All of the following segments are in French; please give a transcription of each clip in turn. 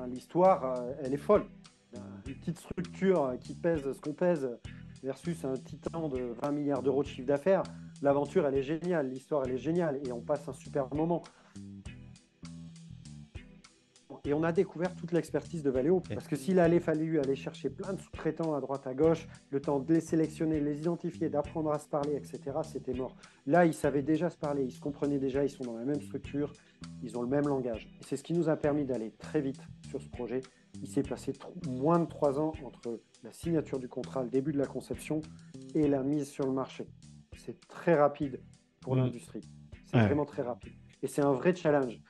enfin, l'histoire, elle est folle. Une petite structure qui pèse ce qu'on pèse versus un titan de 20 milliards d'euros de chiffre d'affaires, l'aventure, elle est géniale, l'histoire, elle est géniale, et on passe un super moment. Et on a découvert toute l'expertise de Valeo, parce que s'il allait fallu aller chercher plein de sous-traitants à droite à gauche, le temps de les sélectionner, les identifier, d'apprendre à se parler, etc., c'était mort. Là, ils savaient déjà se parler, ils se comprenaient déjà, ils sont dans la même structure, ils ont le même langage. Et c'est ce qui nous a permis d'aller très vite sur ce projet. Il s'est passé moins de trois ans entre la signature du contrat, le début de la conception et la mise sur le marché. C'est très rapide pour mmh. l'industrie. C'est vraiment très rapide. Et c'est un vrai challenge.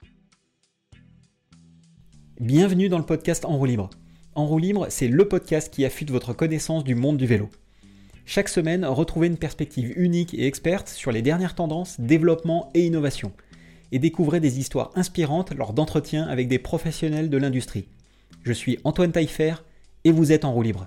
Bienvenue dans le podcast En roue libre. En roue libre, c'est le podcast qui affûte votre connaissance du monde du vélo. Chaque semaine, retrouvez une perspective unique et experte sur les dernières tendances, développement et innovation. Et découvrez des histoires inspirantes lors d'entretiens avec des professionnels de l'industrie. Je suis Antoine Taillefer et vous êtes en roue libre.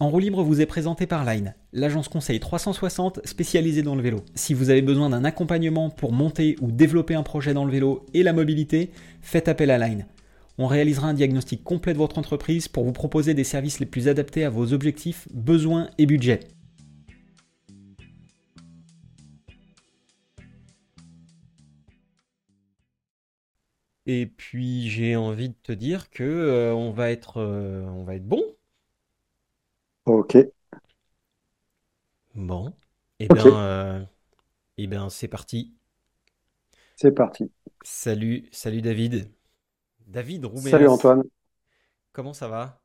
En roue libre vous est présenté par Line, l'agence conseil 360 spécialisée dans le vélo. Si vous avez besoin d'un accompagnement pour monter ou développer un projet dans le vélo et la mobilité, faites appel à Line. On réalisera un diagnostic complet de votre entreprise pour vous proposer des services les plus adaptés à vos objectifs, besoins et budgets. Et puis j'ai envie de te dire que euh, on va être euh, on va être bon Ok. Bon, eh bien, euh, eh bien, c'est parti. C'est parti. Salut, salut David. David Salut Antoine. comment ça va?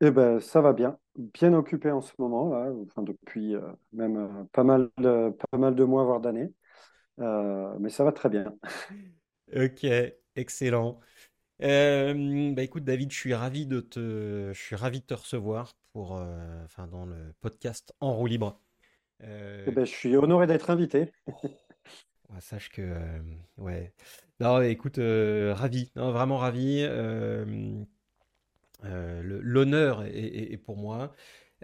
Eh ben, ça va bien. Bien occupé en ce moment, là, enfin, depuis euh, même euh, pas mal de, pas mal de mois, voire d'années. mais ça va très bien. Ok, excellent. Euh, bah écoute David, je suis ravi de te, je suis ravi de te recevoir pour, euh, enfin dans le podcast En roue libre. Euh, eh ben, je suis honoré d'être invité. sache que, ouais. Non, écoute, ravi, non, vraiment ravi. L'honneur est, pour moi.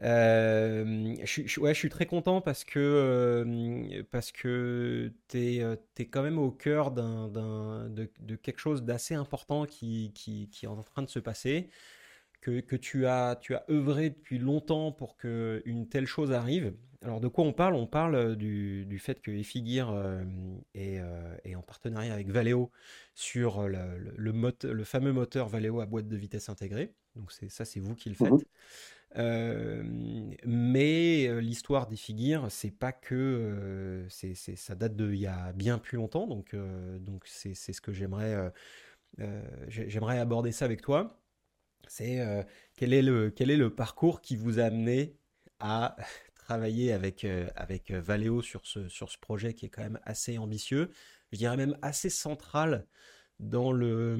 Euh, je, suis très content parce que, euh, parce que tu es, euh, quand même au cœur de, quelque chose d'assez important qui, qui, est en train de se passer, que, que tu, as, tu as œuvré depuis longtemps pour qu'une telle chose arrive. Alors de quoi on parle? On parle du, du fait que Efigir est, est, en partenariat avec Valeo sur le, le, fameux moteur Valeo à boîte de vitesse intégrée. Donc ça, c'est vous qui le faites. Mmh mais l'histoire des figures, c'est pas que c'est, ça date de il y a bien plus longtemps, donc donc c'est, ce que j'aimerais j'aimerais aborder ça avec toi. C'est quel est le quel est le parcours qui vous a amené à travailler avec avec Valeo sur ce sur ce projet qui est quand même assez ambitieux, je dirais même assez central dans le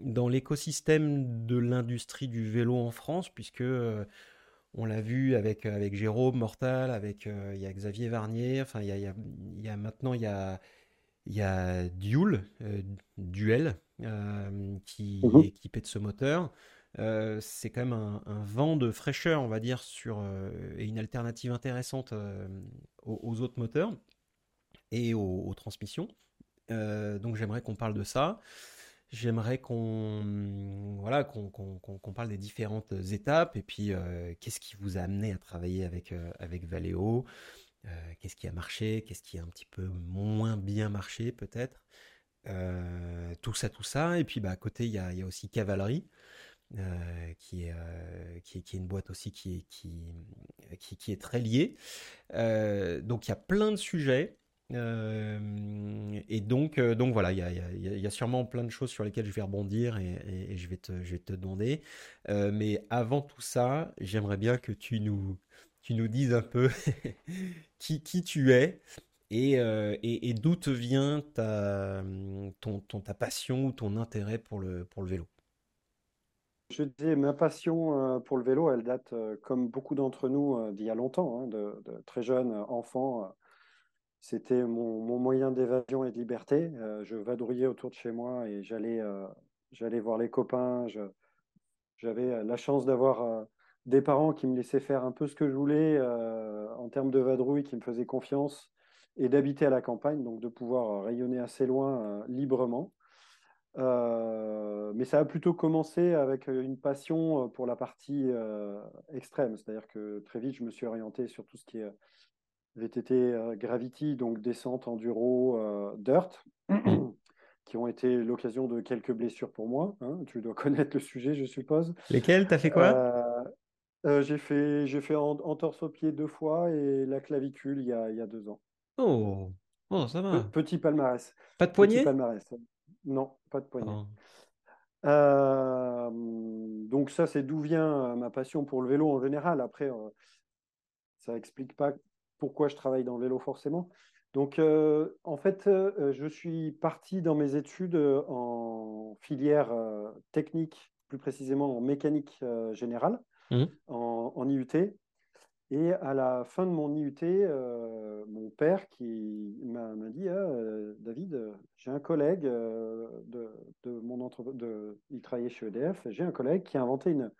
dans l'écosystème de l'industrie du vélo en France, puisque on l'a vu avec, euh, avec Jérôme Mortal, avec euh, il y a Xavier Varnier, enfin il y a, y a, maintenant il y a, y a Duel, euh, Duel qui est mhm. équipé de ce moteur. c'est quand même un, vent de fraîcheur, on va dire, sur, et une alternative intéressante aux, autres moteurs et aux transmissions. donc j'aimerais qu'on parle de ça. J'aimerais qu'on voilà, qu'on parle des différentes étapes et puis euh, qu'est-ce qui vous a amené à travailler avec, euh, avec Valeo, euh, qu'est-ce qui a marché, qu'est-ce qui a un petit peu moins bien marché peut-être, tout ça, tout ça. Et puis bah, à côté, il y a, y a, aussi Cavalerie. qui, est, qui, est, qui, est, une boîte aussi qui est, qui, qui, qui est très liée. donc il y a plein de sujets. Euh, et donc, euh, donc voilà, il y a, sûrement plein de choses sur lesquelles je vais rebondir et, je, vais te, demander. Euh, mais avant tout ça, j'aimerais bien que tu nous, tu nous dises un peu qui, qui tu es et, d'où te vient ta, ton, ta passion ou ton intérêt pour le, pour le vélo. Je disais, ma passion pour le vélo, elle date, comme beaucoup d'entre nous, d'il y a longtemps, hein, de, de, très jeune enfant c'était mon, moyen d'évasion et de liberté. Euh, je vadrouillais autour de chez moi et j'allais euh, voir les copains. J'avais euh, la chance d'avoir des parents qui me laissaient faire un peu ce que je voulais en termes de vadrouille, qui me faisaient confiance et d'habiter à la campagne, donc de pouvoir rayonner assez loin librement. mais ça a plutôt commencé avec une passion pour la partie extrême. C'est-à-dire que très vite, je me suis orienté sur tout ce qui est VTT Gravity, donc descente, enduro, dirt, qui ont été l'occasion de quelques blessures pour moi. Hein. Tu dois connaître le sujet, je suppose. Lesquelles? T'as fait quoi? J'ai fait, j'ai fait en, torse au pied deux fois et la clavicule il y a, il y a deux ans. Oh, oh ça va. petit palmarès. Pas de poignet palmarès. Non, pas de poignet. Oh. Euh, donc ça, c'est d'où vient euh, ma passion pour le vélo en général. Après, euh, ça n'explique pas pourquoi je travaille dans le vélo forcément. Donc, en fait, je suis parti dans mes études en filière technique, plus précisément en mécanique générale, mmh. en, en, IUT. Et à la fin de mon IUT, euh, mon père qui m'a dit ah, euh, David, euh, j'ai un collègue de, mon entreprise, il travaillait chez EDF, j'ai un collègue qui a inventé une,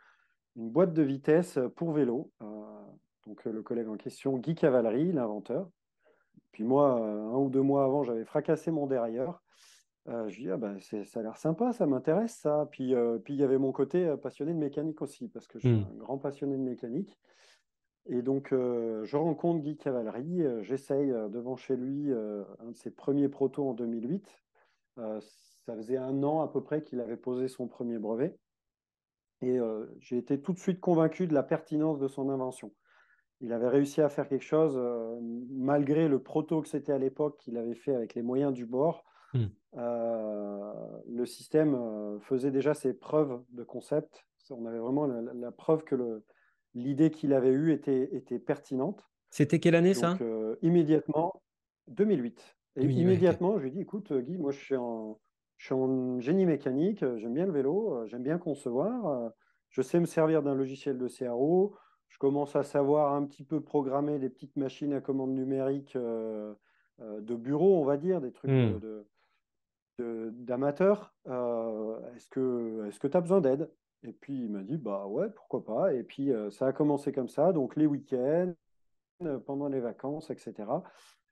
une boîte de vitesse pour vélo. Donc le collègue en question, Guy Cavalery, l'inventeur. Puis moi, un ou deux mois avant, j'avais fracassé mon derrière. je lui dis, ah ben, ça a l'air sympa, ça m'intéresse ça. Puis, puis il y avait mon côté passionné de mécanique aussi, parce que je suis mmh. un grand passionné de mécanique. Et donc, euh, je rencontre Guy Cavalery, euh, j'essaye euh, devant chez lui un de ses premiers protos en 2008. ça faisait un an à peu près qu'il avait posé son premier brevet. Et j'ai été tout de suite convaincu de la pertinence de son invention. Il avait réussi à faire quelque chose, malgré le proto que c'était à l'époque qu'il avait fait avec les moyens du bord. Hmm. le système faisait déjà ses preuves de concept. On avait vraiment la preuve que l'idée qu'il avait eue était, était pertinente. C'était quelle année ça? Euh, Immédiatement, 2008. Et immédiatement, je lui ai dit, écoute Guy, moi je suis en, je suis en génie mécanique, j'aime bien le vélo, euh, j'aime bien concevoir, euh, je sais me servir d'un logiciel de CRO, je commence à savoir un petit peu programmer des petites machines à commande numérique de bureau, on va dire, des trucs de, d'amateurs. est-ce que est-ce que tu as besoin d'aide? Et puis il m'a dit, bah ouais, pourquoi pas. Et puis euh, ça a commencé comme ça, donc les week-ends, euh, pendant les vacances, etc.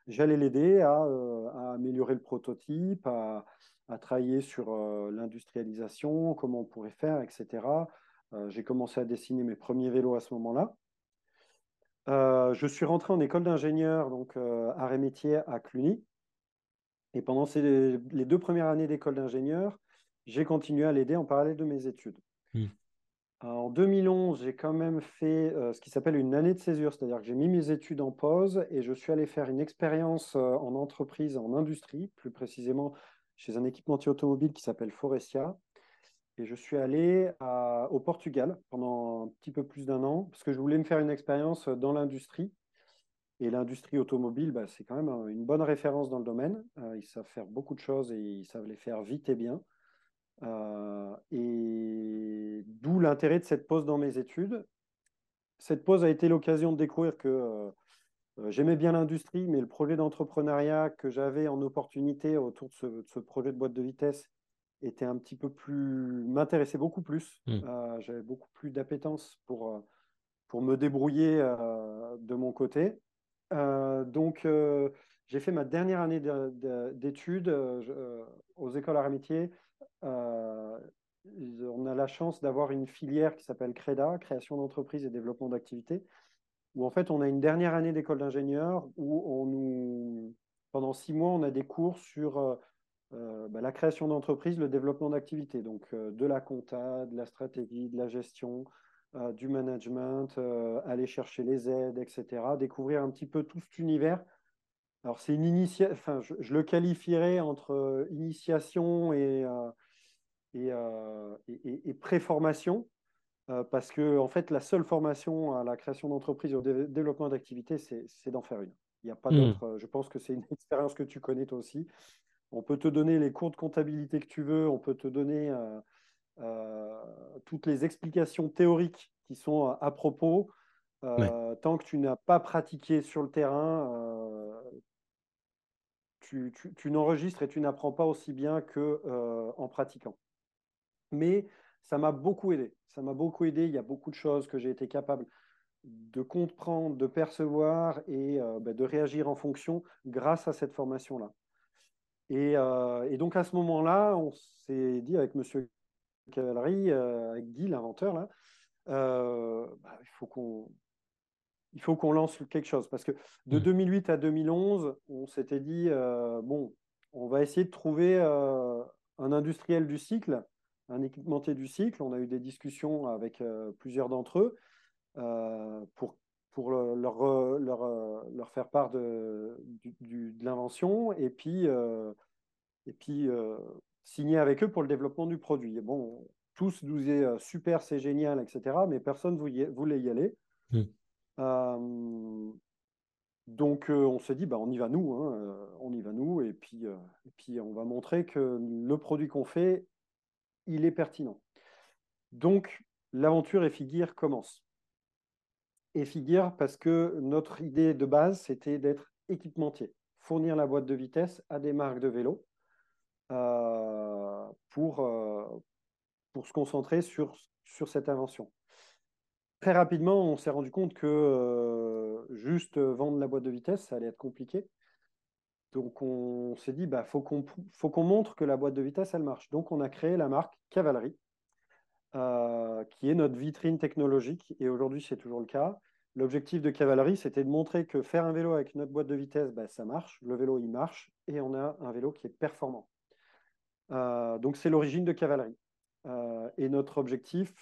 J'allais l'aider à, euh, améliorer le prototype, à, travailler sur l'industrialisation, comment on pourrait faire, etc. J'ai commencé à dessiner mes premiers vélos à ce moment-là. je suis rentré en école d'ingénieur, donc arrêt métier à Cluny. Et pendant ces, les deux premières années d'école d'ingénieur, j'ai continué à l'aider en parallèle de mes études. Hmm. En 2011, j'ai quand même fait euh, ce qui s'appelle une année de césure, c'est-à-dire que j'ai mis mes études en pause et je suis allé faire une expérience euh, en entreprise, en industrie, plus précisément chez un équipementier automobile qui s'appelle Forestia. Et je suis allé au Portugal pendant un petit peu plus d'un an parce que je voulais me faire une expérience dans l'industrie. Et l'industrie automobile, bah, c'est quand même une bonne référence dans le domaine. Euh, ils savent faire beaucoup de choses et ils savent les faire vite et bien. Euh, et d'où l'intérêt de cette pause dans mes études. Cette pause a été l'occasion de découvrir que euh, euh, j'aimais bien l'industrie, mais le projet d'entrepreneuriat que j'avais en opportunité autour de ce, projet de boîte de vitesse était un petit peu plus m'intéressait beaucoup plus. Mmh. J'avais beaucoup plus d'appétence pour, pour me débrouiller de mon côté. donc, j'ai fait ma dernière année d'études aux écoles à euh, on a la chance d'avoir une filière qui s'appelle CREDA, création d'entreprise et développement d'activités, où en fait on a une dernière année d'école d'ingénieur où on nous, pendant six mois, on a des cours sur euh, euh, bah, la création d'entreprise, le développement d'activités, donc de la compta, de la stratégie, de la gestion, du management, aller chercher les aides, etc. Découvrir un petit peu tout cet univers. Alors c'est une initiation, enfin je, je, le qualifierais entre initiation et euh, et, et, pré-formation, euh, parce que en fait, la seule formation à la création d'entreprise et au développement d'activités, c'est d'en faire une. Il n'y a pas hmm. d'autre. Euh, je pense que c'est une expérience que tu connais toi aussi. On peut te donner les cours de comptabilité que tu veux, on peut te donner toutes les explications théoriques qui sont à, propos. Tant que tu n'as pas pratiqué sur le terrain, tu, tu, tu n'enregistres et tu n'apprends pas aussi bien qu'en en pratiquant mais ça m'a beaucoup aidé. Ça m'a beaucoup aidé. Il y a beaucoup de choses que j'ai été capable de comprendre, de percevoir et euh, bah, de réagir en fonction grâce à cette formation-là. Et, donc à ce moment-là, on s'est dit avec Monsieur Cavalry, avec Guy, l'inventeur, là, bah, il faut qu'on il faut qu'on lance quelque chose. Parce que de 2008 hmm. à 2011, on s'était dit, bon, on va essayer de trouver un industriel du cycle, un équipementier du cycle. On a eu des discussions avec plusieurs d'entre eux pour pour leur, leur, leur, faire part de, de l'invention et puis, euh, et puis euh, signer avec eux pour le développement du produit. bon, tous nous disaient euh, super, c'est génial, etc., mais personne ne voulait y aller. Hmm. donc on s'est dit, bah, on y va nous, hein, on y va nous, et puis, et puis on va montrer que le produit qu'on fait, il est pertinent. Donc l'aventure et Figure commence et Figure parce que notre idée de base, c'était d'être équipementier, fournir la boîte de vitesse à des marques de vélo euh, pour, euh, pour se concentrer sur, cette invention. Très rapidement, on s'est rendu compte que euh, juste vendre la boîte de vitesse, ça allait être compliqué. Donc on s'est dit, bah, faut qu'on montre que la boîte de vitesse, elle marche. Donc on a créé la marque Cavalerie, euh, qui est notre vitrine technologique, et aujourd'hui c'est toujours le cas. L'objectif de Cavalerie, c'était de montrer que faire un vélo avec notre boîte de vitesse, bah, ça marche, le vélo il marche, et on a un vélo qui est performant. Euh, donc c'est l'origine de Cavalerie. Euh, et notre objectif,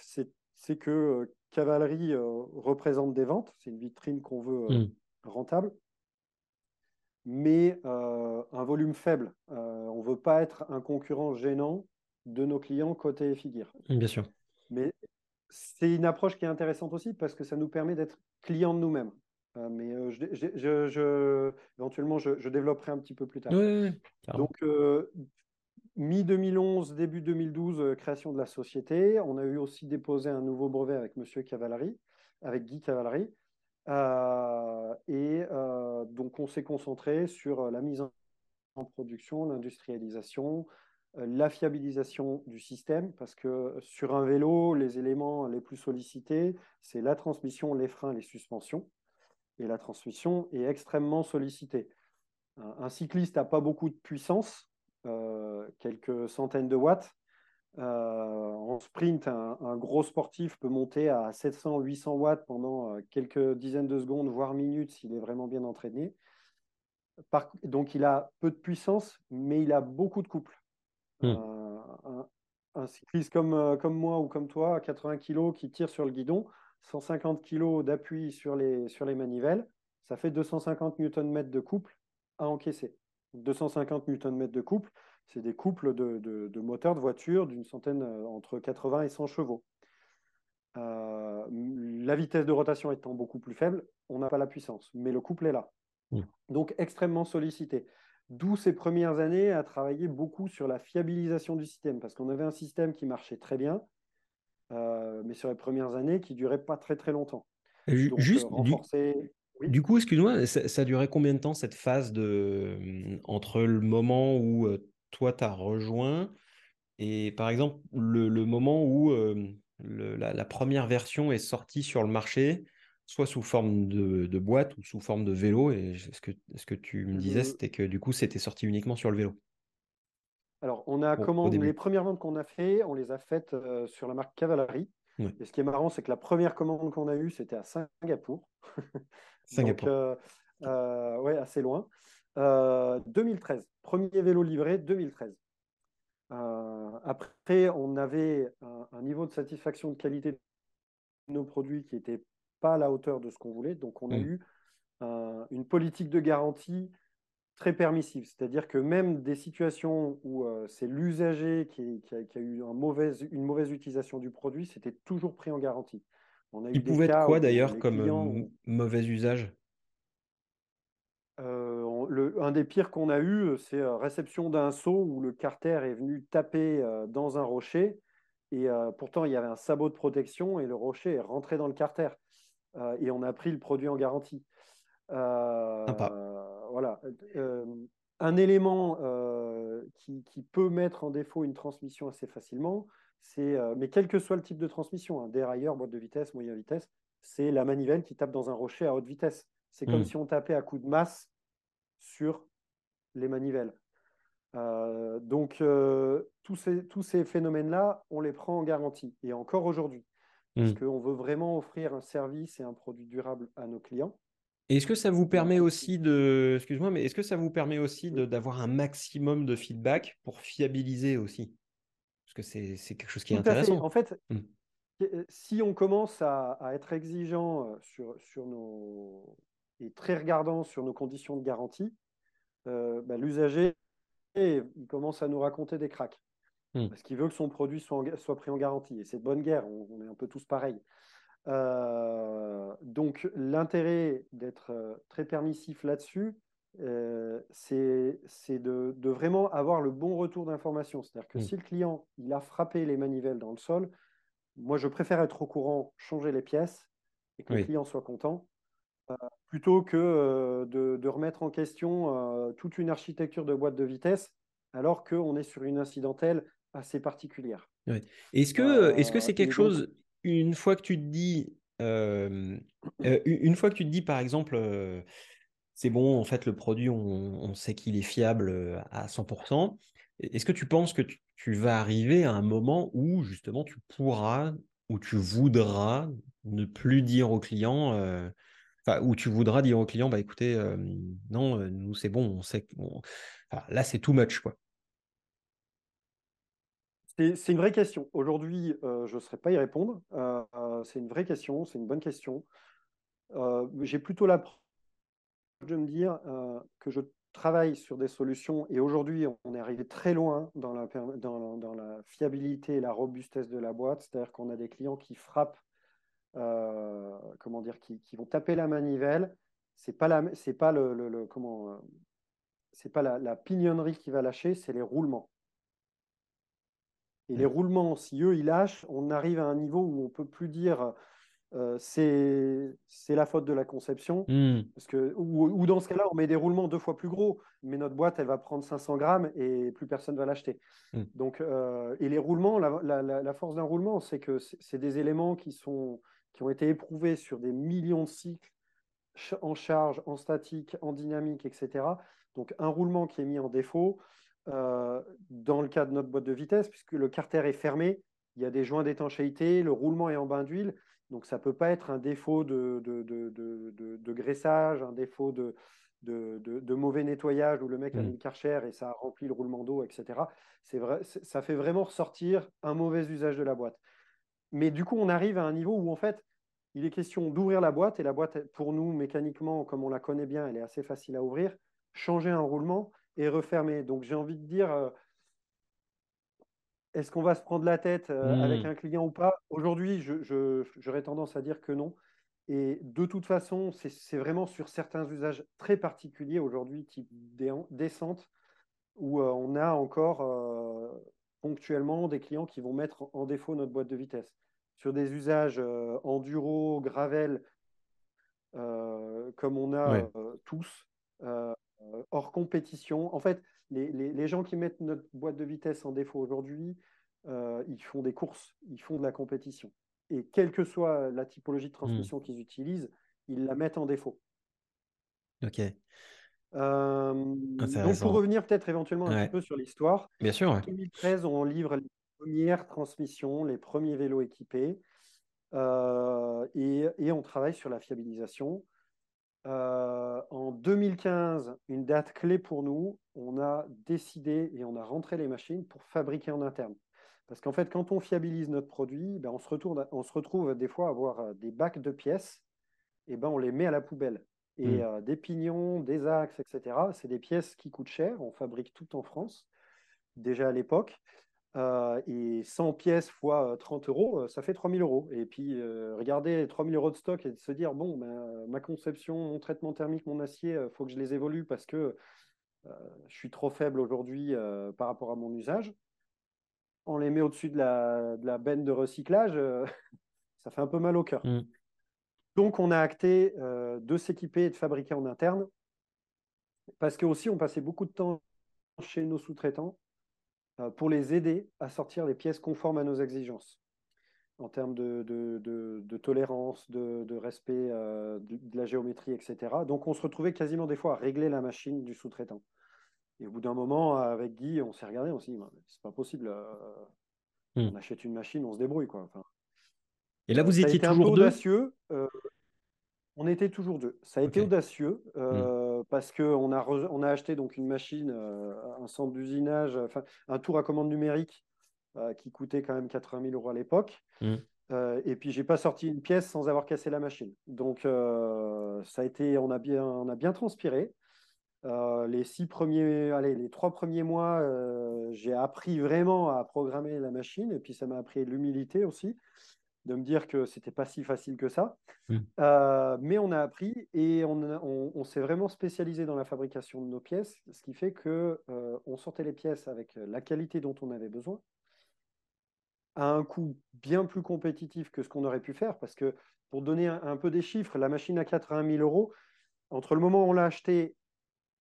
c'est que Cavalerie représente des ventes, c'est une vitrine qu'on veut hmm. rentable, mais un volume faible. on ne veut pas être un concurrent gênant de nos clients côté Figure. Bien sûr. Mais c'est une approche qui est intéressante aussi parce que ça nous permet d'être clients de nous-mêmes. Euh, mais euh, je, éventuellement, je, développerai un petit peu plus tard. Donc, euh, mi-2011, début 2012, création de la société. On a eu aussi déposé un nouveau brevet avec Monsieur Cavallari, avec Guy Cavallari. et donc, on s'est concentré sur la mise en production, l'industrialisation, euh, la fiabilisation du système, parce que sur un vélo, les éléments les plus sollicités, c'est la transmission, les freins, les suspensions. Et la transmission est extrêmement sollicitée. Un, cycliste n'a pas beaucoup de puissance, euh, quelques centaines de watts. Euh, en sprint, un, gros sportif peut monter à 700-800 watts pendant quelques dizaines de secondes, voire minutes, s'il est vraiment bien entraîné. donc il a peu de puissance, mais il a beaucoup de couple. Hmm. Un, cycliste comme, euh, comme moi ou comme toi, à 80 kg, qui tire sur le guidon, 150 kg d'appui sur les, sur les manivelles, ça fait 250 Nm de couple à encaisser. 250 Nm de couple, c'est des couples de, de, moteurs de voiture d'une centaine, euh, entre 80 et 100 chevaux. Euh, la vitesse de rotation étant beaucoup plus faible, on n'a pas la puissance, mais le couple est là. Hmm. Donc extrêmement sollicité. D'où ces premières années à travailler beaucoup sur la fiabilisation du système, parce qu'on avait un système qui marchait très bien, euh, mais sur les premières années qui durait pas très très longtemps. Juste, euh, du, coup, excuse-moi, ça, ça, durait combien de temps cette phase de euh, entre le moment où toi tu as rejoint et par exemple le, moment où la, première version est sortie sur le marché soit sous forme de, boîte ou sous forme de vélo. Et ce que, ce que tu me disais, c'était que du coup, c'était sorti uniquement sur le vélo. Alors, on a commandé les premières ventes qu'on a fait, on les a faites euh, sur la marque Cavalerie. Et ce qui est marrant, c'est que la première commande qu'on a eue, c'était à Singapour. Singapour. Donc, euh, euh, ouais, assez loin. 2013, premier vélo livré, 2013. après, on avait un, un, niveau de satisfaction de qualité de nos produits qui était pas à la hauteur de ce qu'on voulait. Donc, on a mm. eu une politique de garantie très permissive. C'est-à-dire que même des situations où euh, c'est l'usager qui, a eu un mauvaise, une mauvaise utilisation du produit, c'était toujours pris en garantie. On a Il pouvait être quoi d'ailleurs comme euh, mauvais usage? Euh, le, un des pires qu'on a eu, c'est réception d'un saut où le carter est venu taper dans un rocher et pourtant il y avait un sabot de protection et le rocher est rentré dans le carter. Euh, et on a pris le produit en garantie. Euh, voilà. Euh, un élément qui, peut mettre en défaut une transmission assez facilement, c'est, mais quel que soit le type de transmission, un hein, dérailleur, boîte de vitesse, moyenne vitesse, c'est la manivelle qui tape dans un rocher à haute vitesse. C'est comme hmm. si on tapait à coup de masse sur les manivelles. donc, tous ces, tous ces phénomènes-là, on les prend en garantie, et encore aujourd'hui, parce Hmm. qu'on veut vraiment offrir un service et un produit durable à nos clients. Et est-ce que ça vous permet aussi de, excuse-moi, mais est-ce que ça vous permet aussi d'avoir un maximum de feedback pour fiabiliser aussi? Parce que c'est quelque chose qui est fait. intéressant. En fait, Hmm. Euh, si on commence à, à être exigeant euh, sur, sur nos et très regardant sur nos conditions de garantie, euh, bah, l'usager il commence à nous raconter des cracks Hmm. parce qu'il veut que son produit soit, en- soit pris en garantie. Et c'est de bonne guerre, on, on est un peu tous pareils. Euh, donc l'intérêt d'être euh, très permissif là-dessus, euh, c'est de, de vraiment avoir le bon retour d'information. C'est-à-dire que Hmm. si le client il a frappé les manivelles dans le sol, moi, je préfère être au courant, changer les pièces et que le client soit content, euh, plutôt que de, de remettre en question toute une architecture de boîte de vitesse, alors qu'on est sur une incidentelle assez particulière. Ouais. Est-ce que Euh, c'est et quelque chose, une fois que tu te dis, euh, euh, une fois que tu te dis, par exemple, euh, c'est bon, en fait, le produit, on, on sait qu'il est fiable à 100%, est-ce que tu penses que tu, tu vas arriver à un moment où, justement, tu pourras, ou tu voudras ne plus dire au client, enfin, où tu voudras dire au client, bah écoutez, euh, non, nous, c'est bon, on sait que, enfin, là, c'est too much, quoi. C'est une vraie question. Aujourd'hui, euh, je ne saurais pas y répondre. Euh, c'est une vraie question, c'est une bonne question. Euh, J'ai plutôt l'approche de me dire que je travaille sur des solutions et aujourd'hui, on est arrivé très loin dans la, fiabilité et la robustesse de la boîte. C'est-à-dire qu'on a des clients qui frappent, comment dire, qui, vont taper la manivelle. C'est pas pas la pignonnerie qui va lâcher, c'est les roulements. Et les roulements, si eux ils lâchent, on arrive à un niveau où on peut plus dire euh, c'est la faute de la conception. Hmm. Parce que, ou, ou dans ce cas-là, on met des roulements deux fois plus gros, mais notre boîte, elle va prendre 500 grammes et plus personne va l'acheter. Hmm. Donc, euh, et les roulements, la, la- la- force d'un roulement, c'est que c'est des éléments qui, sont, qui ont été éprouvés sur des millions de cycles en charge, en statique, en dynamique, etc. Donc, un roulement qui est mis en défaut, euh, dans le cas de notre boîte de vitesse, puisque le carter est fermé, il y a des joints d'étanchéité, le roulement est en bain d'huile, donc ça ne peut pas être un défaut de, de, de, de, graissage, un défaut de, mauvais nettoyage où le mec a Hmm. mis le karcher et ça a rempli le roulement d'eau, etc. C'est vrai, ça fait vraiment ressortir un mauvais usage de la boîte. Mais du coup, on arrive à un niveau où en fait, il est question d'ouvrir la boîte et la boîte, pour nous, mécaniquement, comme on la connaît bien, elle est assez facile à ouvrir, changer un roulement et refermer. Donc j'ai envie de dire, euh, est-ce qu'on va se prendre la tête euh, avec Hmm. un client ou pas? Aujourd'hui, j'aurais tendance à dire que non. Et de toute façon, c'est vraiment sur certains usages très particuliers aujourd'hui, type descente, où euh, on a encore euh, ponctuellement des clients qui vont mettre en défaut notre boîte de vitesse. Sur des usages euh, enduro, gravel, euh, comme on a Ouais. tous, hors compétition. En fait, les, les- les gens qui mettent notre boîte de vitesse en défaut aujourd'hui, euh, ils font des courses, ils font de la compétition. Et quelle que soit la typologie de Hmm. transmission qu'ils utilisent, ils la mettent en défaut. Ok. Euh, donc, pour revenir peut-être éventuellement un petit peu sur l'histoire, Bien sûr. en ouais. 2013, on livre les premières transmissions, les premiers vélos équipés, euh, et, et on travaille sur la fiabilisation. Euh, en 2015, une date clé pour nous, on a décidé et on a rentré les machines pour fabriquer en interne. Parce qu'en fait, quand on fiabilise notre produit, ben, on, se retourne, on se retrouve des fois à avoir euh, des bacs de pièces, et ben, on les met à la poubelle. Et Hmm. euh, des pignons, des axes, etc., c'est des pièces qui coûtent cher. On fabrique tout en France, déjà à l'époque. Euh, et 100 pièces fois euh, 30 euros, ça fait 3000 euros. Et puis, euh, regarder 3000 euros de stock et de se dire, bon, ben, ma conception, mon traitement thermique, mon acier, il faut que je les évolue parce que euh, je suis trop faible aujourd'hui par rapport à mon usage. On les met au-dessus de la, de la benne de recyclage, ça fait un peu mal au cœur. Hmm. Donc, on a acté de s'équiper et de fabriquer en interne parce que aussi, on passait beaucoup de temps chez nos sous-traitants pour les aider à sortir les pièces conformes à nos exigences en termes de, de, de, de tolérance, de, respect euh, de, la géométrie, etc. Donc on se retrouvait quasiment des fois à régler la machine du sous-traitant. Et au bout d'un moment, avec Guy, on s'est regardé, on s'est dit, c'est pas possible. Hmm. On achète une machine, on se débrouille. Quoi. et là, vous étiez toujours deux? audacieux. On était toujours deux. Ça a été audacieux hmm. parce qu'on a, on a acheté donc une machine, un centre d'usinage, enfin, un tour à commande numérique qui coûtait quand même 80 000 euros à l'époque. Euh, et puis, j'ai pas sorti une pièce sans avoir cassé la machine. Donc, euh, ça a été, on a bien, on a bien transpiré. Euh, les six premiers, allez, les trois premiers mois, j'ai appris vraiment à programmer la machine. Et puis, ça m'a appris de l'humilité aussi, de me dire que c'était pas si facile que ça. Mmh. mais on a appris et on, on, on s'est vraiment spécialisé dans la fabrication de nos pièces, ce qui fait que on sortait les pièces avec la qualité dont on avait besoin à un coût bien plus compétitif que ce qu'on aurait pu faire. Parce que pour donner un, peu des chiffres, la machine à 80 000 euros, entre le moment où on l'a achetée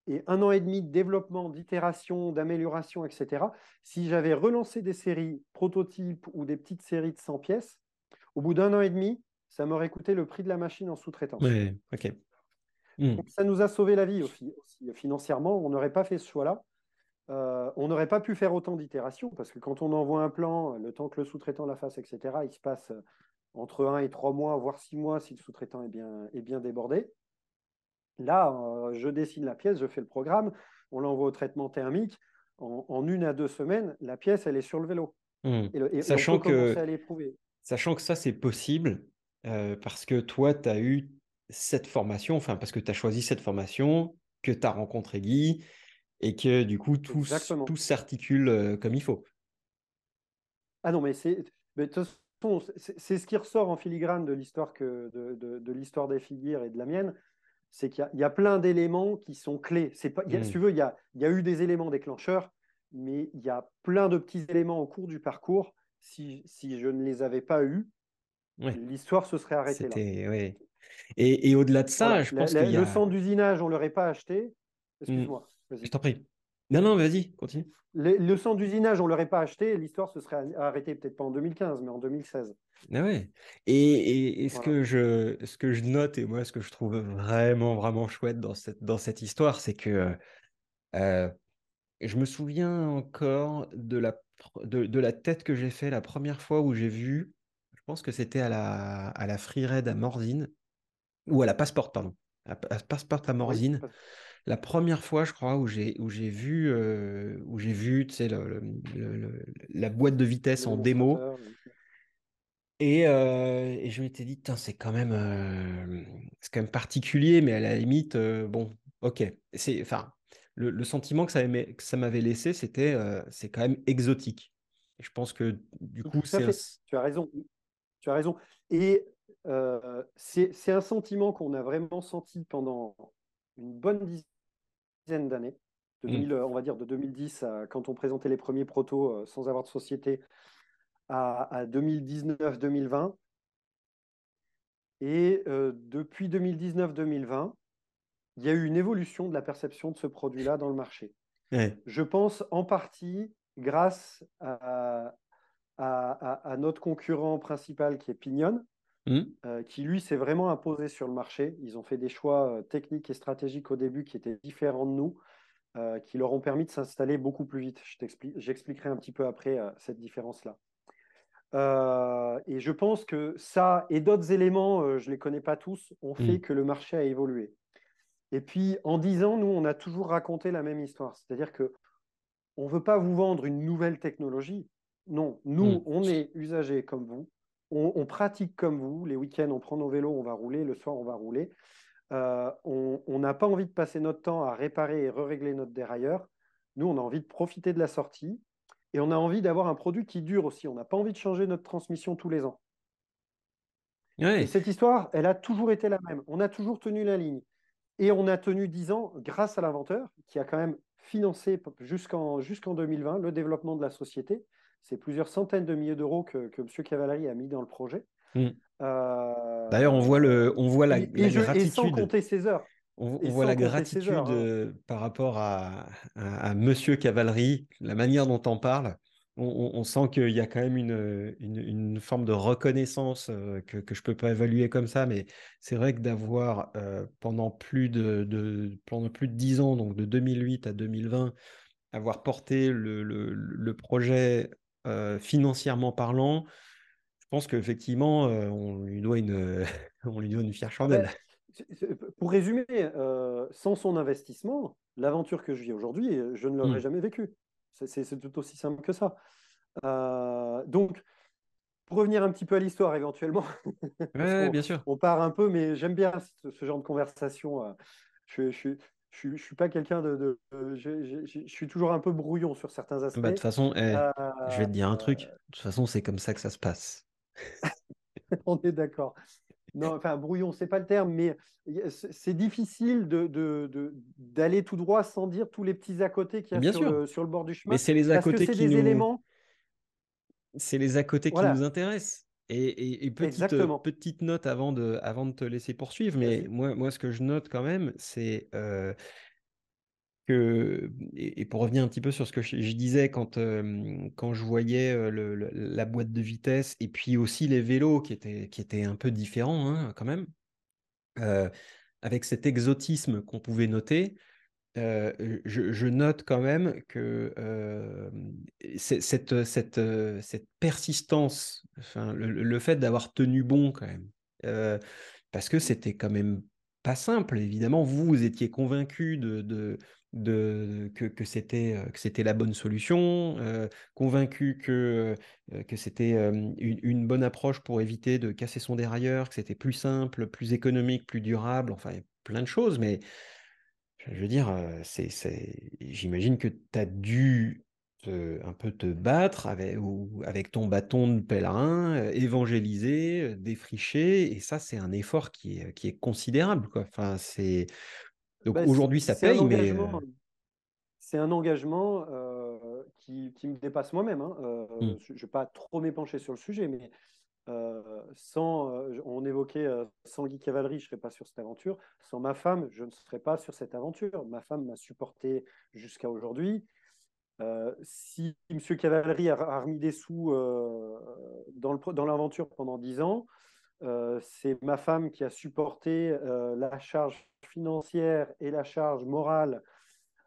et un an et demi de développement, d'itération, d'amélioration, etc., si j'avais relancé des séries prototypes ou des petites séries de 100 pièces, au bout d'un an et demi, ça m'aurait coûté le prix de la machine en. Oui, ok. Hmm. Ça nous a sauvé la vie aussi, financièrement. On n'aurait pas fait ce choix-là. Euh, on n'aurait pas pu faire autant d'itérations parce que quand on envoie un plan, le temps que le sous-traitant la fasse, etc., il se passe euh, entre 1 et 3 mois, voire 6 mois si le sous-traitant est bien, est bien débordé. Là, euh, je dessine la pièce, je fais le programme, on l'envoie au traitement thermique. En, une à deux semaines, la pièce, elle est sur le vélo. Hmm. sachant, que, sachant que ça, c'est possible parce que toi, tu as eu cette formation, enfin, parce que tu as choisi cette formation, que tu as rencontré Guy, et que du coup tout, tout s'articule euh, comme il faut. Ah non, mais c'est c'est ce qui ressort en filigrane de l'histoire que de, de, l'histoire des filières et de la mienne, c'est qu'il y, a plein d'éléments qui sont clés. C'est pas, Si mmh. tu veux, il y a, il y a eu des éléments déclencheurs, mais il y a plein de petits éléments au cours du parcours. Si, si je ne les avais pas eus, l'histoire se serait arrêtée là. Ouais. Et, et au-delà de ça, je pense que le centre d'usinage, on ne l'aurait pas acheté. Mmh. Excuse-moi. Je t'en prie. Non, non, vas-y, continue. le centre d'usinage, on ne l'aurait pas acheté, l'histoire se serait arrêtée peut-être pas en 2015, mais en 2016. Ah ouais. Et, et, ce, que je, ce que je note, et moi, ce que je trouve vraiment, vraiment chouette dans cette, dans cette histoire, c'est que euh, je me souviens encore de la, de, de la tête que j'ai fait la première fois où j'ai vu, je pense que c'était à la, à la Free Red à Morzine, ou à la Passport, pardon, à, Passport à Morzine la première fois, je crois, où j'ai où j'ai vu euh, où j'ai vu, tu sais, la boîte de vitesse en démo. Et, euh, et, je m'étais dit, c'est quand même euh, c'est quand même particulier, mais à la limite, bon, ok. C'est enfin le, sentiment que ça m'avait laissé, c'était c'est quand même exotique. Et je pense que du coup, c'est tu as raison, tu as raison. Et c'est un sentiment qu'on a vraiment senti pendant une bonne dizaine d'années, mmh. on va dire de 2010 à, quand on présentait les premiers protos euh, sans avoir de société à, 2019-2020. Et euh, depuis 2019-2020, il y a eu une évolution de la perception de ce produit-là dans le marché. Je pense en partie grâce à, à, notre concurrent principal qui est Pignon, Mmh. Euh, qui lui s'est vraiment imposé sur le marché. Ils ont fait des choix euh, techniques et stratégiques au début qui étaient différents de nous, euh, qui leur ont permis de s'installer beaucoup plus vite. J'expliquerai un petit peu après cette différence-là. et je pense que ça et d'autres éléments, je ne les connais pas tous, ont fait mmh. que le marché a évolué. Et puis, en dix ans, nous, on a toujours raconté la même histoire. C'est-à-dire que on ne veut pas vous vendre une nouvelle technologie. Non, nous, mmh. on est usagers comme vous on, pratique comme vous. Les week-ends, on prend nos vélos, on va rouler. Le soir, on va rouler. Euh, on n'a pas envie de passer notre temps à réparer et régler notre dérailleur. Nous, on a envie de profiter de la sortie et on a envie d'avoir un produit qui dure aussi. On n'a pas envie de changer notre transmission tous les ans. Et cette histoire, elle a toujours été la même. On a toujours tenu la ligne. Et on a tenu 10 ans grâce à l'inventeur qui a quand même financé jusqu'en jusqu'en 2020 le développement de la société. C'est plusieurs centaines de milliers d'euros que, que M. Cavallari a mis dans le projet. Hmm. Euh, D'ailleurs, on voit, le, on voit la, gratitude. Et sans compter ses heures. On, voit la gratitude hein. euh, par rapport à, à, Monsieur Cavalerie, la manière dont on parle. On, sent qu'il y a quand même une, une, forme de reconnaissance que, que je ne peux pas évaluer comme ça, mais c'est vrai que d'avoir pendant, plus de, de, pendant plus de 10 ans, donc de 2008 à 2020, avoir porté le, le, le projet financièrement parlant, je pense qu'effectivement, on lui doit une, on lui doit une fière ah ben, chandelle. pour résumer, sans son investissement, l'aventure que je vis aujourd'hui, je ne l'aurais mmh. jamais vécue. C'est tout aussi simple que ça. Euh, donc, pour revenir un petit peu à l'histoire éventuellement, bien sûr. On part un peu, mais j'aime bien ce, genre de conversation. Euh, je, je, je, suis pas quelqu'un de, je, suis toujours un peu brouillon sur certains aspects. Bah, de toute façon, eh, je vais te dire un truc. Euh, de toute façon, c'est comme ça que ça se passe. on est d'accord. Non, enfin, brouillon, c'est pas le terme, mais c'est difficile d'aller de, de, tout droit sans dire tous les petits à côté qu'il y a sur le, sur le, bord du chemin. Mais c'est les à côté qui nous... éléments. C'est les à côté qui nous intéressent. Et, et, petite, petite, note avant de, avant de te laisser poursuivre, mais moi, moi, ce que je note quand même, c'est euh, que, et, pour revenir un petit peu sur ce que je, disais quand, euh, quand je voyais euh, la boîte de vitesse et puis aussi les vélos qui étaient, qui étaient un peu différents hein, quand même, avec cet exotisme qu'on pouvait noter, je, note quand même que cette, cette, cette, persistance, enfin, le, fait d'avoir tenu bon quand même, parce que c'était quand même pas simple. Évidemment, vous, vous étiez convaincu de, de, que, que c'était la bonne solution, convaincu que, que c'était une, bonne approche pour éviter de casser son dérailleur, que c'était plus simple, plus économique, plus durable, enfin, plein de choses, mais je veux dire, j'imagine que tu as dû un peu te battre avec, ou, avec ton bâton de pèlerin, évangéliser, défricher, et ça, c'est un effort qui est, qui est considérable. Quoi. Enfin, c'est... Donc bah, aujourd'hui, ça paye, mais. C'est un engagement qui, qui, me dépasse moi-même. Hein. Mmh. Je ne vais pas trop m'épancher sur le sujet, mais euh, sans, euh, on évoquait euh, sans Guy Cavalerie, je ne serais pas sur cette aventure. Sans ma femme, je ne serais pas sur cette aventure. Ma femme m'a supporté jusqu'à aujourd'hui. si M. Cavalerie a, remis des sous dans l'aventure pendant dix ans, c'est ma femme qui a supporté la charge financière et la charge morale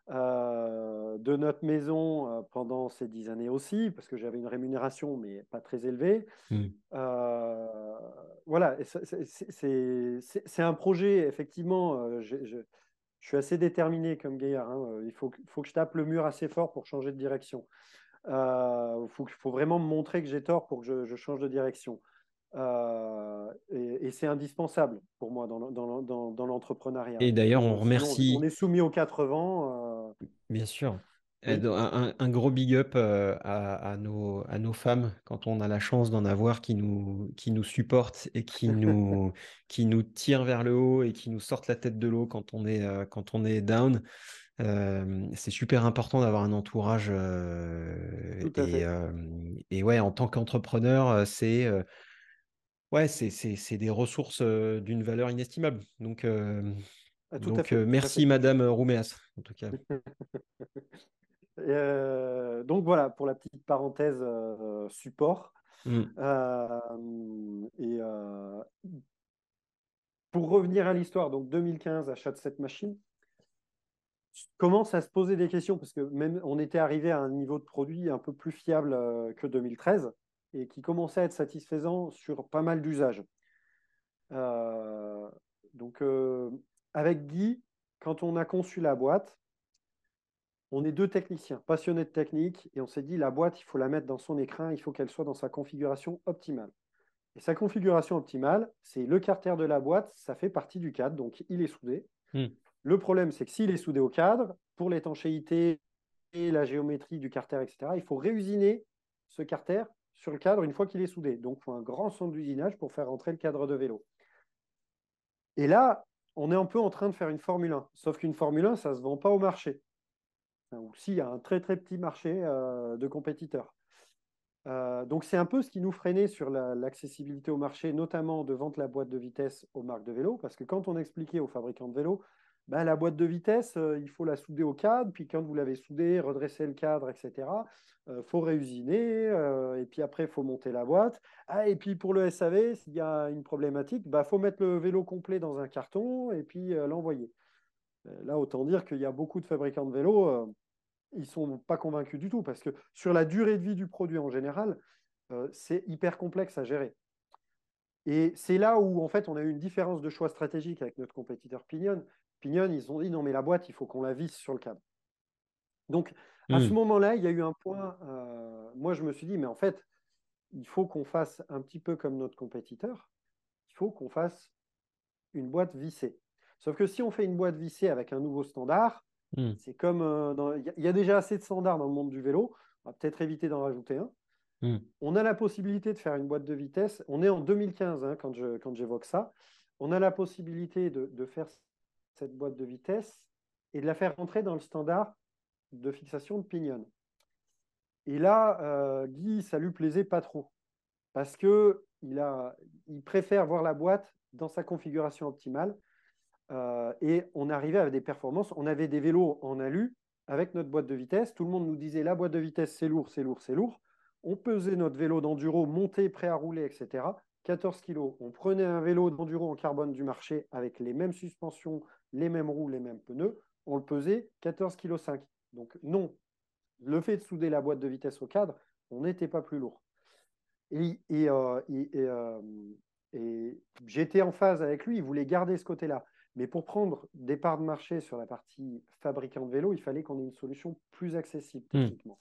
de notre maison pendant ces dix années aussi, parce que j'avais une rémunération, mais pas très élevée. Mmh. voilà, c'est un projet, effectivement, je, suis assez déterminé comme gaillard. Hein, il faut, faut, que je tape le mur assez fort pour changer de direction. Il faut, faut, vraiment me montrer que j'ai tort pour que je, change de direction. Et, c'est indispensable pour moi dans, dans, dans l'entrepreneuriat. Et d'ailleurs, on remercie. On, est soumis aux quatre vents. Bien sûr. Un, gros big up euh, à, nos, à nos femmes quand on a la chance d'en avoir qui nous, qui nous supportent et qui nous, qui nous tirent vers le haut et qui nous sortent la tête de l'eau quand, on est, euh, quand on est down. Euh, c'est super important d'avoir un entourage. et, et, ouais, en tant qu'entrepreneur, c'est ouais, c'est des ressources d'une valeur inestimable. Donc, ah, donc merci Madame Rouméas, en tout cas. Donc voilà pour la petite parenthèse support. Mmh. Et pour revenir à l'histoire, donc 2015, achat de cette machine, commence à se poser des questions? Parce que même on était arrivé à un niveau de produit un peu plus fiable que 2013 et qui commençait à être satisfaisant sur pas mal d'usages. donc avec Guy, quand on a conçu la boîte, on est deux techniciens passionnés de technique et on s'est dit la boîte, il faut la mettre dans son écran, il faut qu'elle soit dans sa configuration optimale. Et sa configuration optimale, c'est le carter de la boîte, ça fait partie du cadre, donc il est soudé. Hmm. Le problème, c'est que s'il est soudé au cadre, pour l'étanchéité et la géométrie du carter, etc., il faut réusiner ce carter sur le cadre une fois qu'il est soudé. Donc, il faut un grand centre d'usinage pour faire entrer le cadre de vélo. Et là, on est un peu en train de faire une Formule 1. Sauf qu'une Formule 1, ça ne se vend pas au marché ou s'il y a un très très petit marché euh, de compétiteurs. Euh, donc c'est un peu ce qui nous freinait sur l'accessibilité au marché, notamment de vente la boîte de vitesse aux marques de vélo, parce que quand on expliquait aux fabricants de vélos, bah, la boîte de vitesse, euh, il faut la souder au cadre, puis quand vous l'avez soudée, redresser le cadre, etc. Il euh, faut réusiner, euh, et puis après, il faut monter la boîte. Ah, et puis pour le SAV, s'il y a une problématique, il bah, faut mettre le vélo complet dans un carton et puis l'envoyer. Là, autant dire qu'il y a beaucoup de fabricants de vélos, ils ne sont pas convaincus du tout, parce que sur la durée de vie du produit en général, c'est hyper complexe à gérer. Et c'est là où, en fait, on a eu une différence de choix stratégique avec notre compétiteur Pinion. Ils ont dit non, mais la boîte, il faut qu'on la visse sur le cadre. Donc, à ce hmm. moment-là, il y a eu un point. Euh, moi, je me suis dit, mais en fait, il faut qu'on fasse un petit peu comme notre compétiteur. Il faut qu'on fasse une boîte vissée. Sauf que si on fait une boîte vissée avec un nouveau standard, hmm. c'est comme. Euh, il y, a déjà assez de standards dans le monde du vélo. On va peut-être éviter d'en rajouter un. Hmm. On a la possibilité de faire une boîte de vitesse. On est en 2015 hein, quand, j'évoque ça. On a la possibilité de, faire cette boîte de vitesse et de la faire rentrer dans le standard de fixation de pignon. Et là, euh, Guy, ça lui plaisait pas trop parce que il, a, il préfère voir la boîte dans sa configuration optimale. Euh, et on arrivait avec des performances. On avait des vélos en alu avec notre boîte de vitesse. Tout le monde nous disait la boîte de vitesse, c'est lourd, c'est lourd, c'est lourd on pesait notre vélo d'enduro monté, prêt à rouler, etc. 14 kg. On prenait un vélo d'enduro en carbone du marché avec les mêmes suspensions, les mêmes roues, les mêmes pneus. On le pesait 14 kg 5. Donc non, le fait de souder la boîte de vitesse au cadre, on n'était pas plus lourd. Et, euh, euh, et j'étais en phase avec lui, il voulait garder ce côté-là. Mais pour prendre des parts de marché sur la partie fabricant de vélo, il fallait qu'on ait une solution plus accessible hmm. techniquement.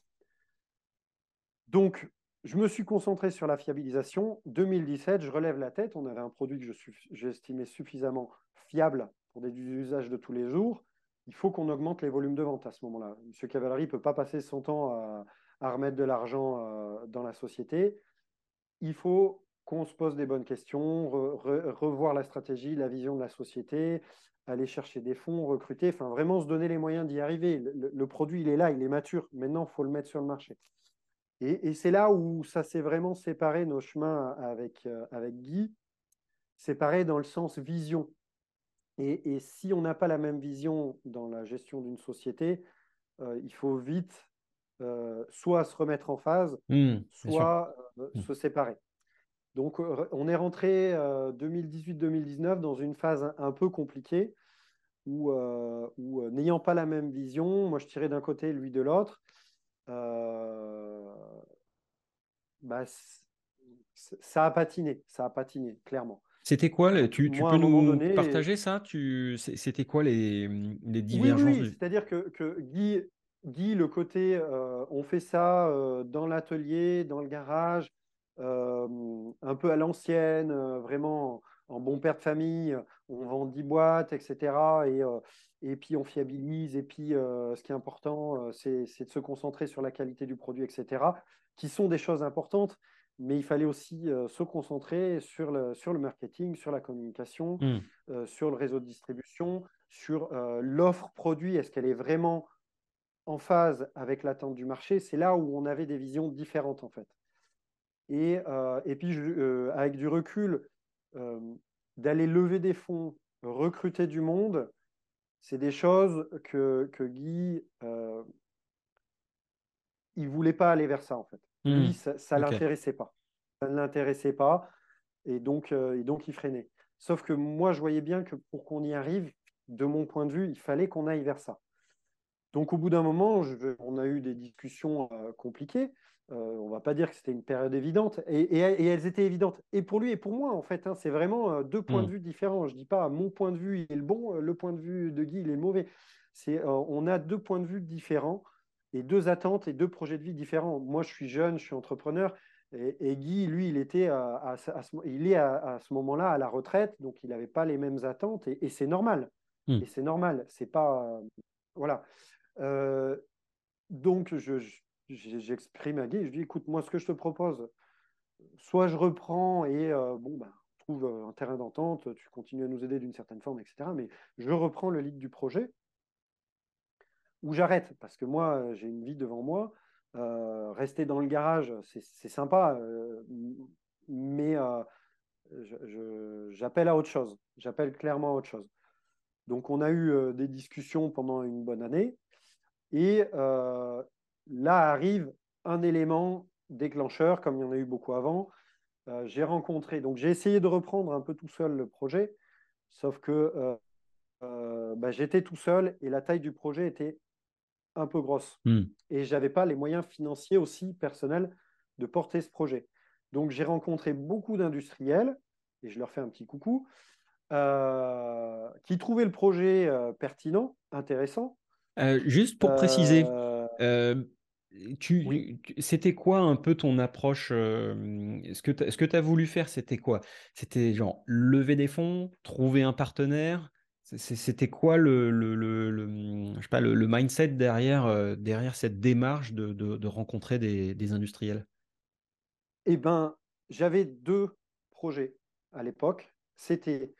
Donc, je me suis concentré sur la fiabilisation. 2017, je relève la tête. On avait un produit que j'estimais suffisamment fiable pour des usages de tous les jours. Il faut qu'on augmente les volumes de vente à ce moment-là. Monsieur Cavalery ne peut pas passer son temps à, remettre de l'argent euh, dans la société. Il faut qu'on se pose des bonnes questions, revoir la stratégie, la vision de la société, aller chercher des fonds, recruter, enfin vraiment se donner les moyens d'y arriver. le, produit, il est là, il est mature. Maintenant, il faut le mettre sur le marché. Et, c'est là où ça s'est vraiment séparé nos chemins avec, euh, avec Guy, séparé dans le sens vision. Et, si on n'a pas la même vision dans la gestion d'une société, euh, il faut vite euh, soit se remettre en phase, mmh, soit mmh. se séparer. Donc on est rentré 2018-2019 dans une phase un, peu compliquée où, où n'ayant pas la même vision, moi je tirais d'un côté, lui de l'autre. Euh, bah, ça a patiné, ça a patiné, clairement. C'était quoi Tu, tu peux nous partager ça? Tu, C'était quoi les, les divergences Oui, c'est-à-dire que, que, Guy, Guy, le côté, euh, on fait ça euh, dans l'atelier, dans le garage, un peu à l'ancienne, vraiment en bon père de famille, on vend 10 boîtes, etc. Et, euh, et puis on fiabilise. Et puis euh, ce qui est important, euh, c'est de se concentrer sur la qualité du produit, etc. Qui sont des choses importantes, mais il fallait aussi se concentrer sur le, sur le marketing, sur la communication, mmh. sur le réseau de distribution, sur l'offre produit. Est-ce qu'elle est vraiment en phase avec l'attente du marché? C'est là où on avait des visions différentes en fait. Et, et puis, avec du recul, euh, d'aller lever des fonds, recruter du monde, c'est des choses que, que Guy, euh, il voulait pas aller vers ça en fait. Lui, hmm. ça, ne l'intéressait pas. Ça ne l'intéressait pas et donc, euh, et donc il freinait. Sauf que moi, je voyais bien que pour qu'on y arrive, de mon point de vue, il fallait qu'on aille vers ça. Donc au bout d'un moment, on a eu des discussions euh, compliquées. Euh, on va pas dire que c'était une période évidente, et, elles étaient évidentes. Et pour lui et pour moi, en fait, hein, c'est vraiment euh, deux points de mm. vue différents. Je dis pas mon point de vue il est le bon, le point de vue de Guy il est mauvais. C'est on a deux points de vue différents et deux attentes et deux projets de vie différents. Moi, je suis jeune, je suis entrepreneur. Et, Guy, lui, il était à, ce, il est à, ce moment-là à la retraite, donc il n'avait pas les mêmes attentes, et, c'est normal. Mm. Et c'est normal. C'est pas voilà. donc je, j'exprime à Guy, je dis écoute, moi, ce que je te propose, soit je reprends et euh, bon, ben, trouve euh, un terrain d'entente, tu continues à nous aider d'une certaine forme, etc. Mais je reprends le lead du projet ou j'arrête parce que moi, euh, j'ai une vie devant moi. rester dans le garage, c'est sympa, mais j'appelle à autre chose. J'appelle clairement à autre chose. Donc, on a eu des discussions pendant une bonne année. Et là arrive un élément déclencheur, comme il y en a eu beaucoup avant. j'ai rencontré, donc j'ai essayé de reprendre un peu tout seul le projet, sauf que bah, j'étais tout seul et la taille du projet était un peu grosse. Hmm. Et je n'avais pas les moyens financiers aussi personnels de porter ce projet. Donc j'ai rencontré beaucoup d'industriels, et je leur fais un petit coucou, euh, qui trouvaient le projet euh, pertinent, intéressant. Euh, juste pour préciser, tu, c'était quoi un peu ton approche Ce que tu as voulu faire, c'était quoi? C'était genre lever des fonds, trouver un partenaire? C'était quoi le, le, le, je sais pas, le, mindset derrière, derrière cette démarche de, de, rencontrer des, des, industriels? Eh ben, j'avais deux projets à l'époque. C'était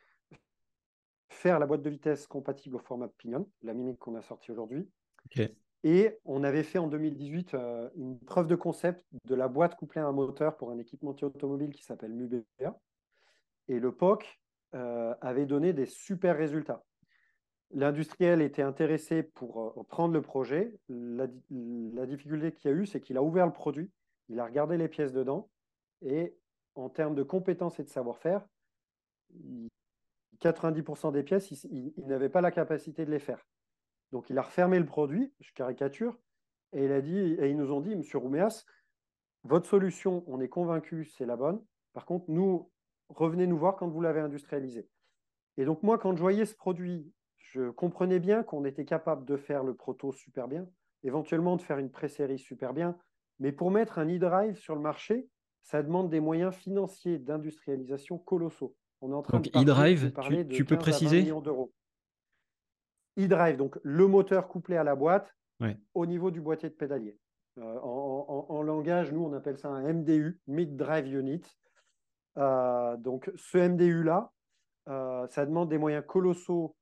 faire la boîte de vitesse compatible au format Pinion, la Mimic qu'on a sortie aujourd'hui. Et on avait fait en 2018 euh, une preuve de concept de la boîte couplée à un moteur pour un équipementier automobile qui s'appelle Mubea. Et le POC euh, avait donné des super résultats. L'industriel était intéressé pour euh, prendre le projet. La, difficulté qu'il y a eu, c'est qu'il a ouvert le produit, il a regardé les pièces dedans, et en termes de compétences et de savoir-faire, 90% des pièces, il, n'avait pas la capacité de les faire. Donc il a refermé le produit, je caricature, et il a dit, et ils nous ont dit, Monsieur Rouméas, votre solution, on est convaincu, c'est la bonne. Par contre, nous, revenez nous voir quand vous l'avez industrialisé. Et donc moi, quand je voyais ce produit, je comprenais bien qu'on était capable de faire le proto super bien, éventuellement de faire une pré-série super bien, mais pour mettre un e-drive sur le marché, ça demande des moyens financiers d'industrialisation colossaux. On est en train de parler, tu, tu peux préciser? millions d'euros. E-drive, donc le moteur couplé à la boîte au niveau du boîtier de pédalier. Euh, en, langage, nous, on appelle ça un MDU, Mid Drive Unit. Euh, donc, ce MDU-là, euh, ça demande des moyens colossaux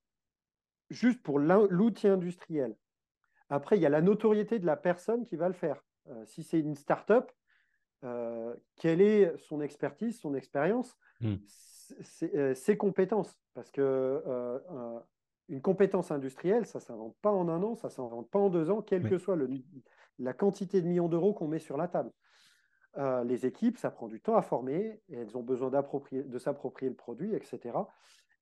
juste pour l'outil industriel. Après, il y a la notoriété de la personne qui va le faire. si c'est une start-up, quelle est son expertise, son expérience, hmm. ses compétences Parce que une compétence industrielle, ça ne s'invente pas en un an, ça ne s'invente pas en deux ans, quelle que soit la quantité de millions d'euros qu'on met sur la table. Euh, les équipes, ça prend du temps à former, et elles ont besoin de s'approprier le produit, etc.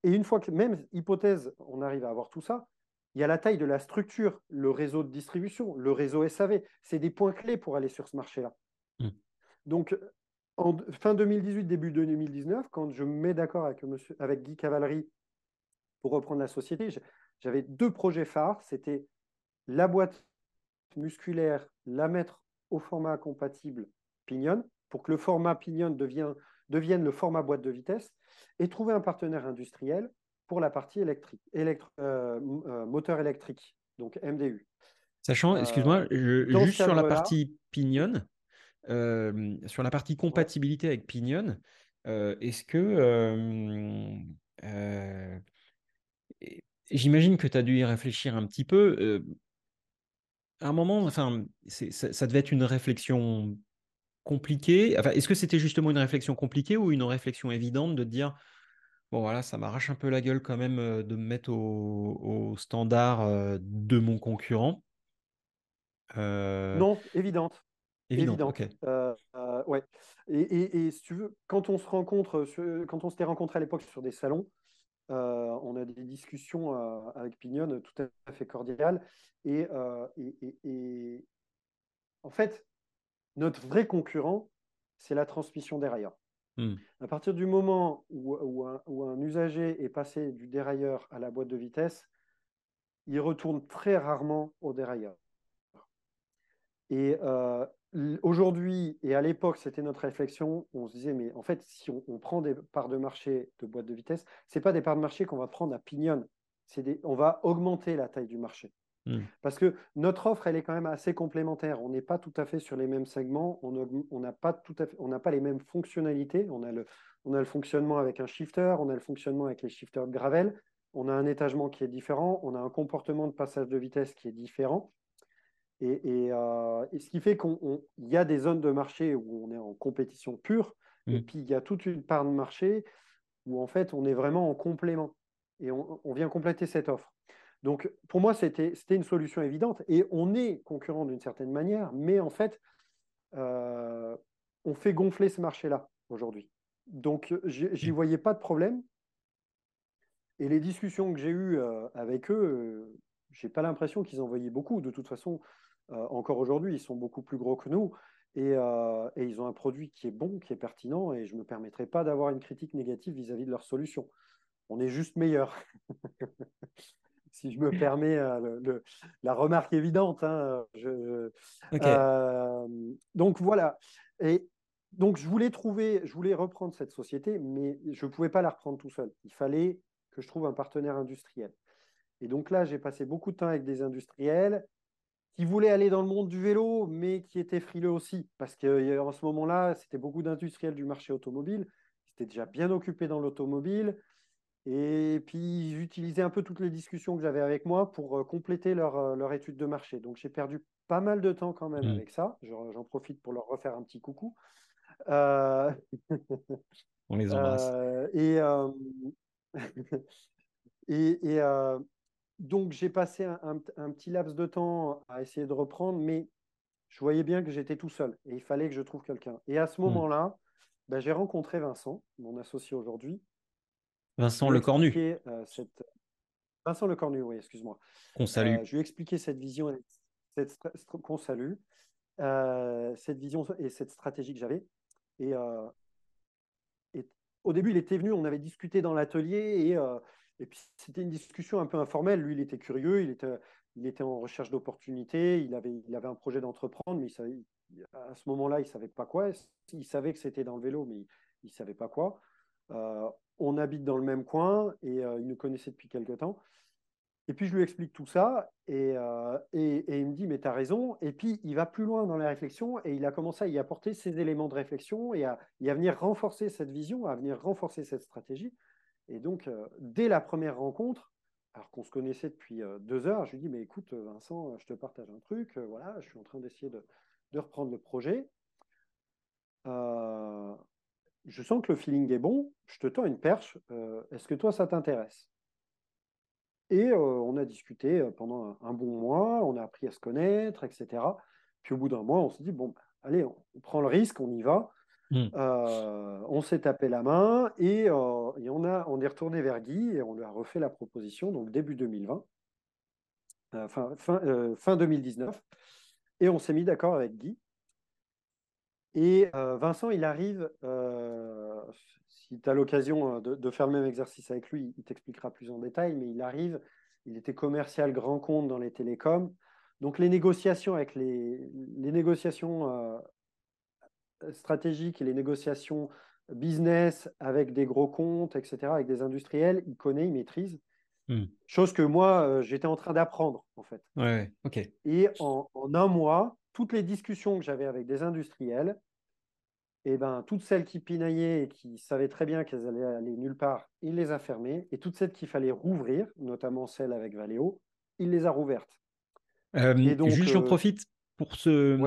Et une fois que, même hypothèse, on arrive à avoir tout ça, il y a la taille de la structure, le réseau de distribution, le réseau SAV. C'est des points clés pour aller sur ce marché-là. Mmh. Donc, en fin 2018, début 2019, quand je me mets d'accord avec, avec Guy Cavalry pour reprendre la société, j'avais deux projets phares. C'était la boîte musculaire, la mettre au format compatible Pinion, pour que le format Pinion devienne, devienne le format boîte de vitesse, et trouver un partenaire industriel pour la partie électrique, euh, euh, moteur électrique, donc MDU. Sachant, euh, excuse-moi, juste sur la partie Pinion, sur la partie compatibilité avec Pinion, est-ce que J'imagine que tu as dû y réfléchir un petit peu. À un moment, enfin, ça, ça, devait être une réflexion compliquée. Enfin, Est-ce que c'était justement une réflexion compliquée ou une réflexion évidente de dire bon voilà, ça m'arrache un peu la gueule quand même euh, de me mettre au, standard euh, de mon concurrent? Non, évidente. Évidente, ok. ouais. Et, et, si tu veux, quand on se rencontre, quand on s'était rencontré à l'époque sur des salons, euh, on a des discussions euh, avec Pignon tout à fait cordiales. Euh, et, en fait, notre vrai concurrent, c'est la transmission dérailleur. Hmm. À partir du moment où, un, usager est passé du dérailleur à la boîte de vitesse, il retourne très rarement au dérailleur. Et Aujourd'hui, et à l'époque, c'était notre réflexion, on se disait, mais en fait, si on, prend des parts de marché de boîte de vitesse, ce n'est pas des parts de marché qu'on va prendre à pignon, des, on va augmenter la taille du marché. Hmm. Parce que notre offre, elle est quand même assez complémentaire. On n'est pas tout à fait sur les mêmes segments, on n'a pas, tout à fait, on pas les mêmes fonctionnalités. On a, le, on a le fonctionnement avec un shifter, on a le fonctionnement avec les shifters de gravel, on a un étagement qui est différent, on a un comportement de passage de vitesse qui est différent. Euh, et, ce qui fait qu'il y a des zones de marché où on est en compétition pure, et mm. puis il y a toute une part de marché où en fait on est vraiment en complément. et on, vient compléter cette offre. Donc, pour moi, c'était une solution évidente. Et on est concurrent d'une certaine manière, mais en fait, euh, on fait gonfler ce marché-là aujourd'hui. Donc, j'y voyais pas de problème. Et les discussions que j'ai eues euh, avec eux, je n'ai pas l'impression qu'ils en voyaient beaucoup. De toute façon, encore aujourd'hui, ils sont beaucoup plus gros que nous. Et, ils ont un produit qui est bon, qui est pertinent, et je ne me permettrai pas d'avoir une critique négative vis-à-vis de leur solution. On est juste meilleur. si je me permets la remarque évidente. Hein, donc voilà. Et donc je voulais trouver, je voulais reprendre cette société, mais je ne pouvais pas la reprendre tout seul. Il fallait que je trouve un partenaire industriel. Et donc là, j'ai passé beaucoup de temps avec des industriels qui voulaient aller dans le monde du vélo, mais qui étaient frileux aussi, parce qu'en euh, ce moment-là, c'était beaucoup d'industriels du marché automobile, qui étaient déjà bien occupés dans l'automobile, et puis ils utilisaient un peu toutes les discussions que j'avais avec moi pour compléter leur, leur, étude de marché. Donc j'ai perdu pas mal de temps quand même mmh. avec ça, j'en profite pour leur refaire un petit coucou. On les embrasse. et, et, et donc j'ai passé un, petit laps de temps à essayer de reprendre, mais je voyais bien que j'étais tout seul et il fallait que je trouve quelqu'un. Et à ce mmh. moment-là, ben, j'ai rencontré Vincent, mon associé aujourd'hui. Vincent Le Cornu. Euh, cette... Vincent Le Cornu, oui, excuse-moi. Qu'on salue. Euh, je lui ai expliqué cette vision, cette... qu'on salue, euh, cette vision et cette stratégie que j'avais. Et, et, au début, il était venu, on avait discuté dans l'atelier et et puis, c'était une discussion un peu informelle. Lui, il était curieux, il était, il était en recherche d'opportunités, il avait, il avait un projet d'entreprendre, mais à ce moment-là, il ne savait pas quoi. Il savait que c'était dans le vélo, mais il ne savait pas quoi. Euh, on habite dans le même coin et euh, il nous connaissait depuis quelque temps. Et puis, je lui explique tout ça et, euh, il me dit, mais tu as raison. Et puis, il va plus loin dans la réflexion et il a commencé à y apporter ses éléments de réflexion et à, venir renforcer cette vision, à venir renforcer cette stratégie. Et donc, dès la première rencontre, alors qu'on se connaissait depuis deux heures, je lui dis, mais écoute, Vincent, je te partage un truc, voilà, je suis en train d'essayer de, reprendre le projet. Je sens que le feeling est bon, je te tends une perche, est-ce que toi, ça t'intéresse? Et on a discuté pendant un, bon mois, on a appris à se connaître, etc. Puis au bout d'un mois, on s'est dit, bon, allez, on prend le risque, on y va. Euh, on s'est tapé la main euh, et, on, a, on est retourné vers Guy et on lui a refait la proposition, donc début 2020, euh, fin, fin, 2019. Et on s'est mis d'accord avec Guy. Et Vincent, il arrive, si tu as l'occasion de, faire le même exercice avec lui, il t'expliquera plus en détail, mais il arrive, il était commercial grand compte dans les télécoms. Donc les négociations avec les, les négociations stratégiques et les négociations business avec des gros comptes, etc., avec des industriels, il connaît, il maîtrise. Hmm. Chose que moi, euh, j'étais en train d'apprendre, en fait. Ouais, ok. Et en, un mois, toutes les discussions que j'avais avec des industriels, et eh ben, toutes celles qui pinaillaient et qui savaient très bien qu'elles allaient aller nulle part, il les a fermées. Et toutes celles qu'il fallait rouvrir, notamment celles avec Valeo, il les a rouvertes. Euh, et donc, j'en euh, profite pour ce.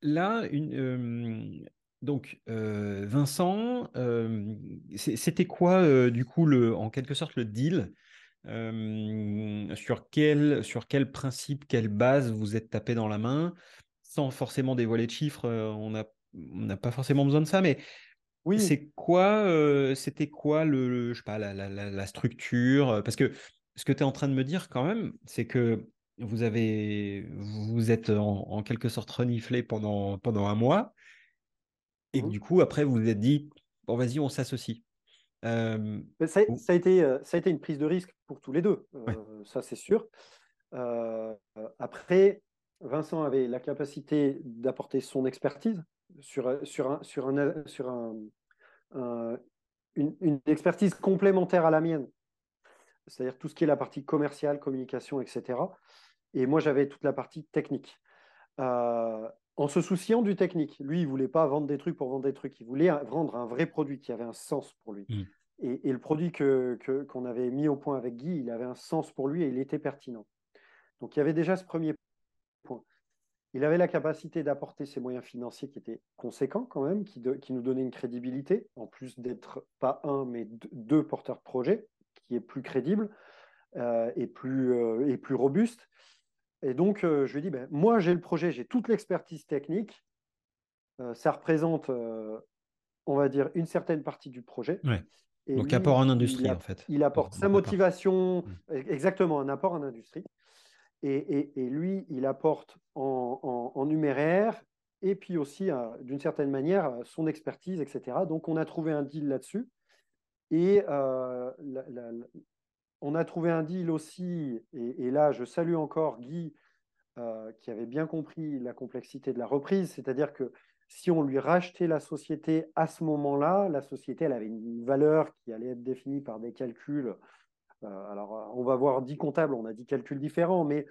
Là, une, donc, euh, Vincent, euh, c'était quoi, euh, du coup, le, en quelque sorte, le deal sur, quel, sur quel principe, quelle base vous êtes tapé dans la main? Sans forcément dévoiler de chiffres, on n'a pas forcément besoin de ça, mais oui. c'est quoi, c'était quoi le, je sais pas, la, la, la structure Parce que ce que tu es en train de me dire quand même, c'est que vous avez, vous êtes en, en, quelque sorte reniflé pendant, pendant un mois. Et mmh du coup, après, vous vous êtes dit, bon, vas-y, on s'associe. ça, a été, ça a été une prise de risque pour tous les deux, ça c'est sûr. après, Vincent avait la capacité d'apporter son expertise sur, sur, un, sur, un, sur un, une, une, expertise complémentaire à la mienne, c'est-à-dire tout ce qui est la partie commerciale, communication, etc. Et moi, j'avais toute la partie technique en se souciant du technique. Lui, il voulait pas vendre des trucs pour vendre des trucs, il voulait vendre un vrai produit qui avait un sens pour lui. Mm. Et, le produit que, qu'on avait mis au point avec Guy, il avait un sens pour lui et il était pertinent. Donc il y avait déjà ce premier point. Il avait la capacité d'apporter ses moyens financiers qui étaient conséquents quand même, qui, qui nous donnaient une crédibilité, en plus d'être pas un, mais deux porteurs de projet. qui est plus crédible et, plus, et plus robuste. Et donc, je lui ai dit, ben, moi, j'ai le projet, j'ai toute l'expertise technique. ça représente, on va dire, une certaine partie du projet. donc, apport en industrie, en fait. Il apporte sa motivation, mmh. exactement, un apport en industrie. Et, lui, il apporte en, numéraire et puis aussi, euh, d'une certaine manière, son expertise, etc. Donc, on a trouvé un deal là-dessus. Et euh, on a trouvé un deal aussi, et, là, je salue encore Guy, euh, qui avait bien compris la complexité de la reprise, c'est-à-dire que si on lui rachetait la société à ce moment-là, la société, elle avait une valeur qui allait être définie par des calculs euh, alors, euh, on va voir 10 comptables, on a 10 calculs différents, mais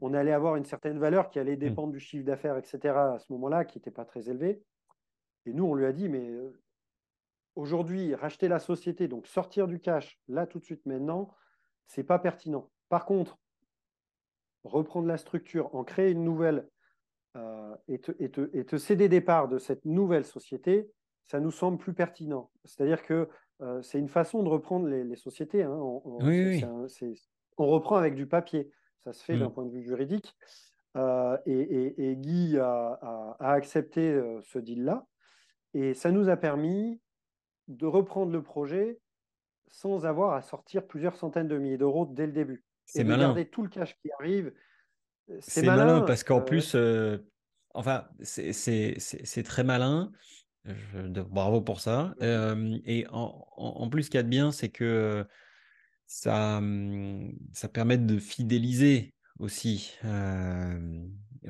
on allait avoir une certaine valeur qui allait hmm. dépendre du chiffre d'affaires, etc., à ce moment-là, qui n'était pas très élevé. Et nous, on lui a dit, mais euh, aujourd'hui, racheter la société, donc sortir du cash, là, tout de suite, maintenant, c'est pas pertinent. Par contre, reprendre la structure, en créer une nouvelle et, te, et, te, céder des parts de cette nouvelle société, ça nous semble plus pertinent. C'est-à-dire que euh, c'est une façon de reprendre les, sociétés. Hein. On, reprend avec du papier. Ça se fait d'un mmh. point de vue juridique. Euh, et, Guy a, accepté euh, ce deal-là. Et ça nous a permis de reprendre le projet sans avoir à sortir plusieurs centaines de milliers d'euros dès le début. C'est malin. Garder tout le cash qui arrive. C'est malin, parce qu'en plus, enfin, c'est très malin bravo pour ça. et en, plus, ce qu'il y a de bien, c'est que ça, ça permet de fidéliser aussi.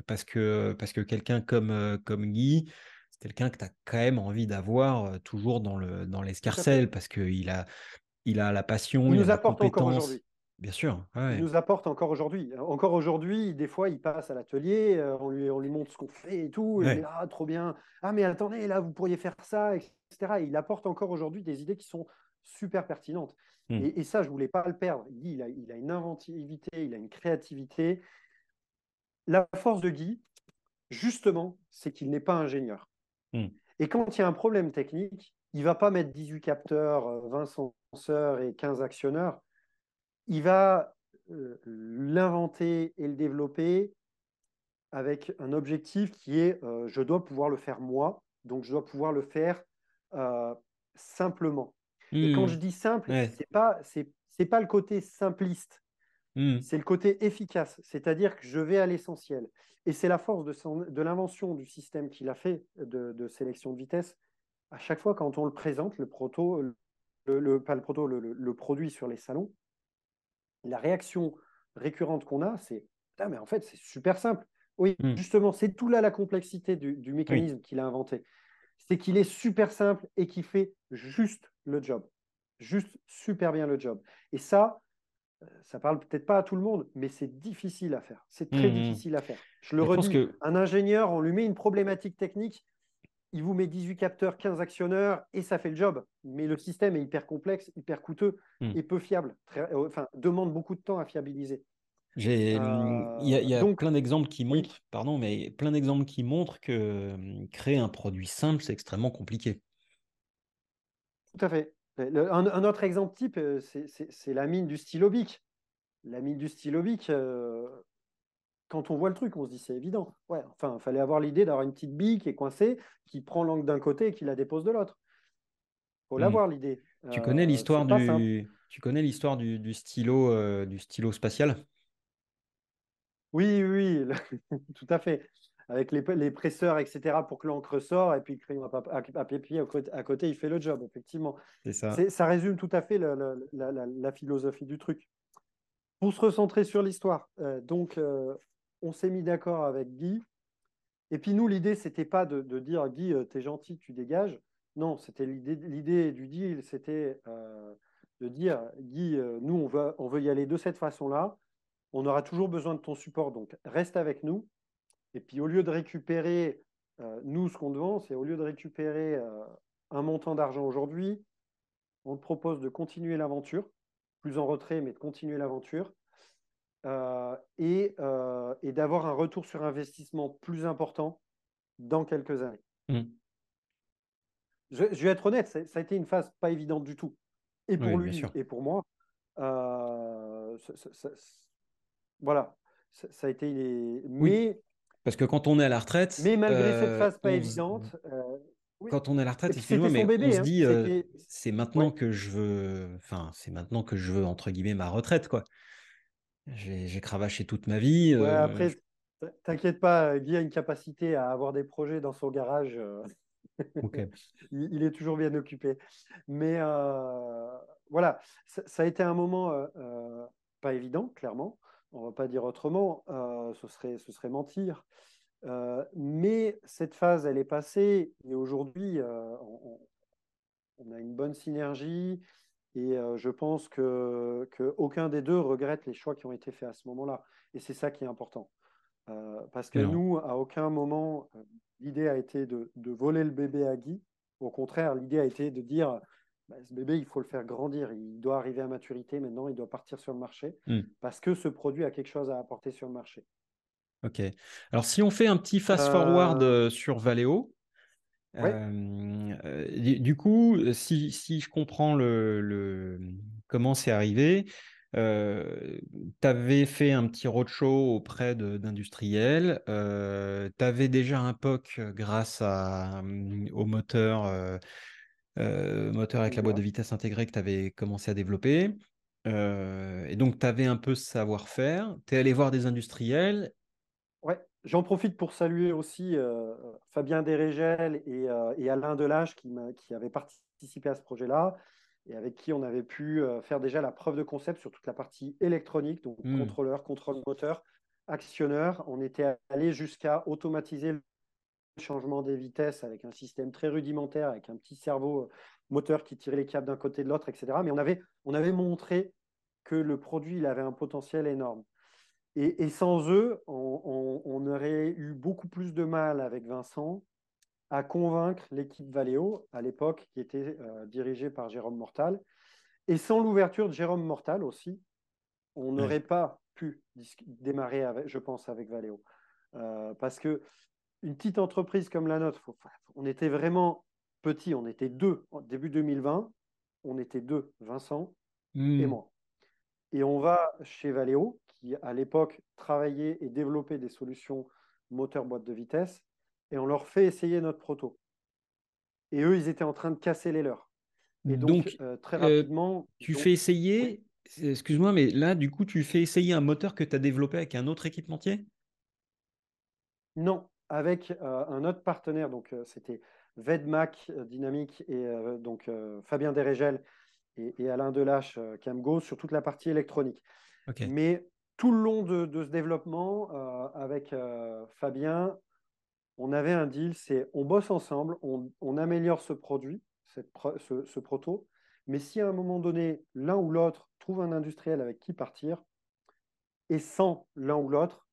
parce que, parce que quelqu'un comme, comme Guy, c'est quelqu'un que tu as quand même envie d'avoir toujours dans l'escarcelle, dans parce qu'il a, il a la passion, il, nous a apporte encore aujourd'hui. Bien sûr. Il nous apporte encore aujourd'hui. Encore aujourd'hui, des fois, il passe à l'atelier, euh, on, lui, on lui montre ce qu'on fait et tout. Et ah, trop bien. Ah, mais attendez, là, vous pourriez faire ça, etc. il apporte encore aujourd'hui des idées qui sont super pertinentes. Mmh. Et, ça, je ne voulais pas le perdre. Guy, il a, il a, une inventivité, il a une créativité. La force de Guy, justement, c'est qu'il n'est pas ingénieur. Mmh. Et quand il y a un problème technique, il ne va pas mettre 18 capteurs, 20 euh, senseurs et 15 actionneurs il va euh, l'inventer et le développer avec un objectif qui est euh, je dois pouvoir le faire moi, donc je dois pouvoir le faire euh, simplement. Et quand mmh. je dis simple, c'est pas c'est pas le côté simpliste, mmh. c'est le côté efficace, c'est-à-dire que je vais à l'essentiel. Et c'est la force de, de l'invention du système qu'il a fait de, sélection de vitesse. À chaque fois, quand on le présente, le proto, le, pas le proto, le, produit sur les salons, la réaction récurrente qu'on a, c'est mais en fait, c'est super simple. Oui, hmm. justement, c'est tout là la complexité du, mécanisme qu'il a inventé. C'est qu'il est super simple et qu'il fait juste le job. Juste super bien le job. Et ça, euh, ça parle peut-être pas à tout le monde, mais c'est difficile à faire. C'est très hmm. difficile à faire. Je le redis, un ingénieur, on lui met une problématique technique, il vous met 18 capteurs, 15 actionneurs et ça fait le job. Mais le système est hyper complexe, hyper coûteux hmm. et peu fiable. Euh, enfin, demande beaucoup de temps à fiabiliser. J'ai, euh, il y a, plein d'exemples qui montrent, pardon, mais plein d'exemples qui montrent que hum, créer un produit simple, c'est extrêmement compliqué. Tout à fait. un, autre exemple type, euh, c'est la mine du stylo bic. La mine du stylo bic, quand on voit le truc, on se dit c'est évident. Ouais, enfin, il fallait avoir l'idée d'avoir une petite bille qui est coincée, qui prend l'angle d'un côté et qui la dépose de l'autre. Il faut hmm. l'avoir l'idée. Tu connais euh, l'histoire du, tu connais l'histoire du, stylo, euh, du stylo spatial? Oui, oui, tout à fait. Avec les, presseurs, etc., pour que l'encre sort, et puis le crayon à, papier à côté, il fait le job, effectivement. C'est ça. Ça résume tout à fait la, philosophie du truc. Pour se recentrer sur l'histoire, euh, donc on s'est mis d'accord avec Guy. Et puis nous, l'idée, c'était pas de, dire Guy, euh, t'es gentil, tu dégages. Non, c'était l'idée du deal, c'était euh, de dire Guy, euh, nous, on veut, y aller de cette façon-là. On aura toujours besoin de ton support, donc reste avec nous. Et puis au lieu de récupérer, nous, ce qu'on demande, c'est au lieu de récupérer un montant d'argent aujourd'hui, on te propose de continuer l'aventure, plus en retrait, mais de continuer l'aventure euh, euh, et, d'avoir un retour sur investissement plus important dans quelques années. Mmh. Je, vais être honnête, ça a été une phase pas évidente du tout. Et pour lui et pour moi. voilà, ça, a été. Les... Mais. Parce que quand on est à la retraite. Mais malgré cette phase pas évidente. Quand on est à la retraite, excusez-moi, mais on se hein. dit, c'est maintenant que je veux, enfin, c'est maintenant que je veux entre guillemets ma retraite, quoi. J'ai cravaché toute ma vie. après, t'inquiète pas, Guy a une capacité à avoir des projets dans son garage. il, est toujours bien occupé. Mais voilà, ça, a été un moment pas évident, clairement. On va pas dire autrement, ce, serait, ce serait mentir. mais cette phase, elle est passée et aujourd'hui, on, on, a une bonne synergie. Et euh, je pense que, aucun des deux regrette les choix qui ont été faits à ce moment-là. Et c'est ça qui est important. Euh, parce que nous, à aucun moment, l'idée a été de, voler le bébé à Guy. Au contraire, l'idée a été de dire, bah, ce bébé, il faut le faire grandir. Il doit arriver à maturité maintenant, il doit partir sur le marché. Hmm. Parce que ce produit a quelque chose à apporter sur le marché. Ok. Alors, si on fait un petit fast-forward sur Valeo, du coup, si, si, je comprends le, comment c'est arrivé, tu avais fait un petit roadshow auprès d'industriels, tu avais déjà un POC grâce à, mmh, au moteur, moteur avec la boîte de vitesse intégrée que tu avais commencé à développer. et donc, tu avais un peu ce savoir-faire. Tu es allé voir des industriels. J'en profite pour saluer aussi euh, Fabien Dérégel et, euh, et, Alain Delage qui, qui avaient participé à ce projet-là et avec qui on avait pu euh, faire déjà la preuve de concept sur toute la partie électronique, donc hmm. contrôleur, contrôle moteur, actionneur. On était allé jusqu'à automatiser le changement des vitesses avec un système très rudimentaire, avec un petit cerveau moteur qui tirait les câbles d'un côté de l'autre, etc. Mais on avait, on avait montré que le produit il avait un potentiel énorme. Et, sans eux, on, aurait eu beaucoup plus de mal avec Vincent à convaincre l'équipe Valeo, à l'époque, qui était euh, dirigée par Jérôme Mortal. Et sans l'ouverture de Jérôme Mortal aussi, on n'aurait pas pu démarrer, avec, je pense, avec Valeo. Euh, parce que une petite entreprise comme la nôtre, on était vraiment petit, on était deux. Début 2020, on était deux, Vincent et hmm. moi. Et on va chez Valeo, qui à l'époque travaillait et développait des solutions moteur boîte de vitesse, et on leur fait essayer notre proto. Et eux, ils étaient en train de casser les leurs. Et donc, euh, très euh, rapidement. tu fais essayer, excuse-moi, mais là, du coup, tu fais essayer un moteur que tu as développé avec un autre équipementier? Non, avec euh, un autre partenaire. Donc, c'était Vedmac Dynamique et donc Fabien Dérégel et, Alain Delache Camgo sur toute la partie électronique. Mais tout le long de, ce développement, euh, avec euh, Fabien, on avait un deal, c'est on bosse ensemble, on, améliore ce produit, ce, proto, mais si à un moment donné, l'un ou l'autre trouve un industriel avec qui partir, et sans l'un ou l'autre,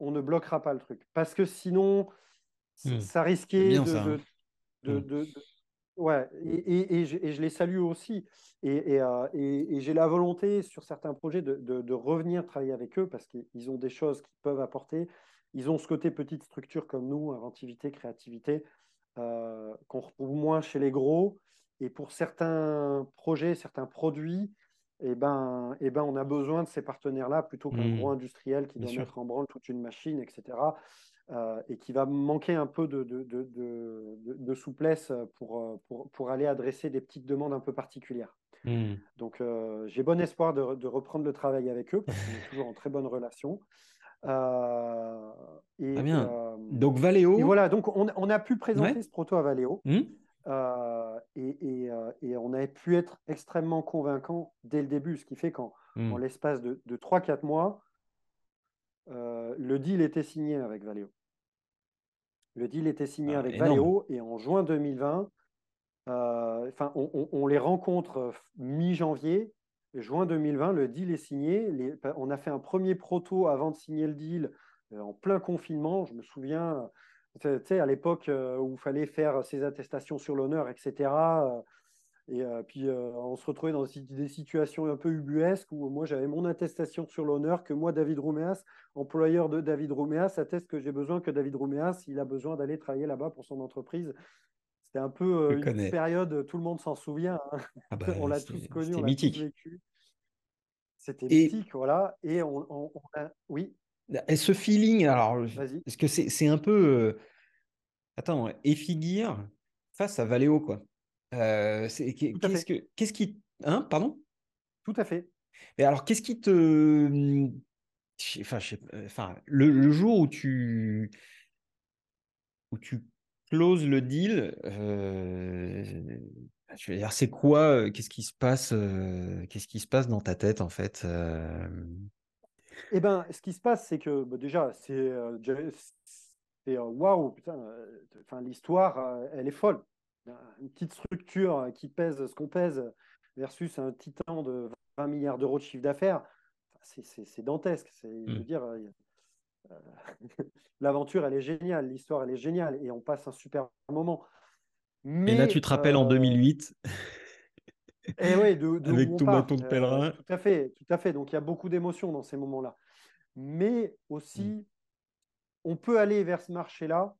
on ne bloquera pas le truc. Parce que sinon, hmm. ça risquait de, hmm. Ouais, et, je, les salue aussi. Euh, et, j'ai la volonté sur certains projets de, revenir travailler avec eux parce qu'ils ont des choses qu'ils peuvent apporter. Ils ont ce côté petite structure comme nous, inventivité, créativité, euh, qu'on retrouve moins chez les gros. Et pour certains projets, certains produits, eh ben, eh ben, on a besoin de ces partenaires-là plutôt qu'un mmh. gros industriel qui doit mettre en branle toute une machine, etc. Euh, et qui va manquer un peu de, de, de, souplesse pour, pour, pour, aller adresser des petites demandes un peu particulières. Hmm. Donc, euh, j'ai bon espoir de, reprendre le travail avec eux parce qu'on est toujours en très bonne relation. Euh, et, bien. donc, Valeo. Et voilà, donc on, on a pu présenter ce proto à Valeo. Hmm. et, et, on a pu être extrêmement convaincant dès le début, ce qui fait qu'en hmm. l'espace de, de 3-4 mois, euh, le deal était signé avec Valeo. Le deal était signé ah, avec Valeo et en juin 2020, euh, on, les rencontre euh, mi-janvier. Juin 2020, le deal est signé. on a fait un premier proto avant de signer le deal en plein confinement. Je me souviens, tu sais, à l'époque où il fallait faire ses attestations sur l'honneur, etc. Et euh, puis, euh, on se retrouvait dans des situations un peu ubuesques où moi, j'avais mon attestation sur l'honneur que moi, David Rouméas, employeur de David Rouméas, atteste que j'ai besoin que David Rouméas, il a besoin d'aller travailler là-bas pour son entreprise. C'était un peu euh, une période, tout le monde s'en souvient. Hein. Ah bah, on l'a tous connu, on l'a tous vécu. C'était mythique, voilà. Et on, a... Oui. Et ce feeling, alors, est-ce que c'est un peu. Attends, Effigir face à Valéo, quoi. Qu'est-ce, que, qu'est-ce qui. Hein, pardon? Tout à fait. Et alors, qu'est-ce qui te. Mmh, enfin, enfin le, jour où tu. où tu closes le deal, je veux dire, c'est quoi Qu'est-ce qui se passe Qu'est-ce qui se passe dans ta tête, en fait Eh ben, ce qui se passe, c'est que bah, déjà, c'est waouh, putain, enfin, l'histoire, elle est folle. Une petite structure qui pèse ce qu'on pèse versus un titan de 20 milliards d'euros de chiffre d'affaires, c'est dantesque. Veux mmh. dire, l'aventure, elle est géniale, l'histoire, elle est géniale, et on passe un super moment. Mais, et là, tu te rappelles en 2008 et oui, de, avec ton bâton de pèlerin. tout à fait, tout à fait. Donc il y a beaucoup d'émotions dans ces moments-là. Mais aussi, mmh on peut aller vers ce marché-là,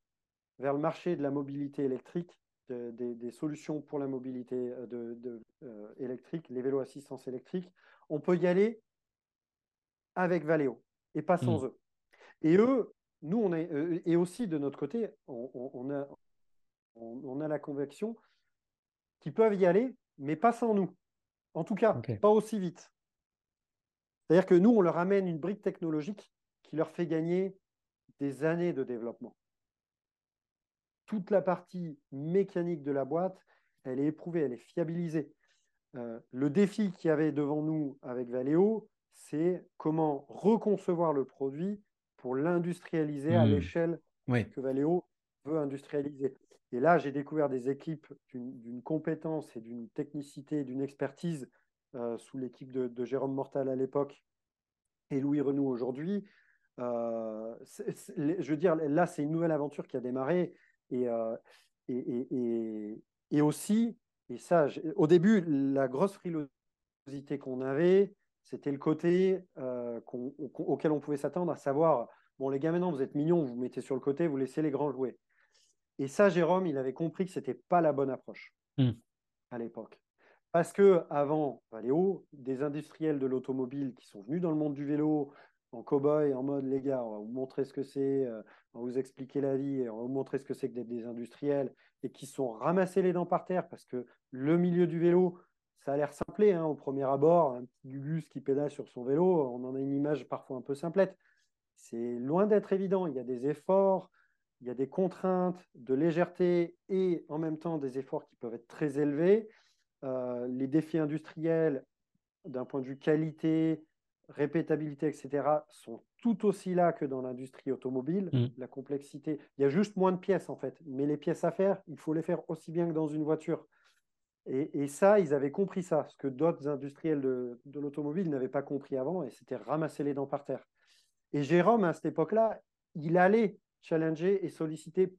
vers le marché de la mobilité électrique, des, solutions pour la mobilité euh, de, euh, électrique, les vélos assistance électrique. On peut y aller avec Valeo et pas sans mmh. eux. Et eux, nous, on est, euh, et aussi de notre côté, on, a, on, a la conviction qu'ils peuvent y aller, mais pas sans nous. En tout cas, pas aussi vite. C'est-à-dire que nous, on leur amène une brique technologique qui leur fait gagner des années de développement. Toute la partie mécanique de la boîte, elle est éprouvée, elle est fiabilisée. Euh, le défi qu'il y avait devant nous avec Valeo, c'est comment reconcevoir le produit pour l'industrialiser à hmm. l'échelle que Valeo veut industrialiser. Et là, j'ai découvert des équipes d'une compétence et d'une technicité, d'une expertise euh, sous l'équipe de, de, Jérôme Mortal à l'époque et Louis Renou aujourd'hui, euh, je veux dire, là, c'est une nouvelle aventure qui a démarré. Et, euh, et, et, aussi, et ça, au début, la grosse frilosité qu'on avait, c'était le côté euh, auquel on pouvait s'attendre, à savoir, bon, les gars, maintenant, vous êtes mignons, vous vous mettez sur le côté, vous laissez les grands jouer. Et ça, Jérôme, il avait compris que ce n'était pas la bonne approche hmm. à l'époque. Parce que avant Valéo, des industriels de l'automobile qui sont venus dans le monde du vélo, en cow-boy, en mode les gars, on va vous montrer ce que c'est, euh, on va vous expliquer la vie, on va vous montrer ce que c'est que d'être des industriels, et qui sont ramassés les dents par terre parce que le milieu du vélo, ça a l'air simplé hein, au premier abord, un petit Gugus qui pédale sur son vélo, on en a une image parfois un peu simplette. C'est loin d'être évident, il y a des efforts, il y a des contraintes de légèreté et en même temps des efforts qui peuvent être très élevés. Euh, les défis industriels d'un point de vue qualité, répétabilité, etc., sont tout aussi là que dans l'industrie automobile. Mm. La complexité, il y a juste moins de pièces en fait, mais les pièces à faire, il faut les faire aussi bien que dans une voiture. Et, ça, ils avaient compris ça, ce que d'autres industriels de, l'automobile n'avaient pas compris avant, et c'était ramasser les dents par terre. Et Jérôme, à cette époque-là, il allait challenger et solliciter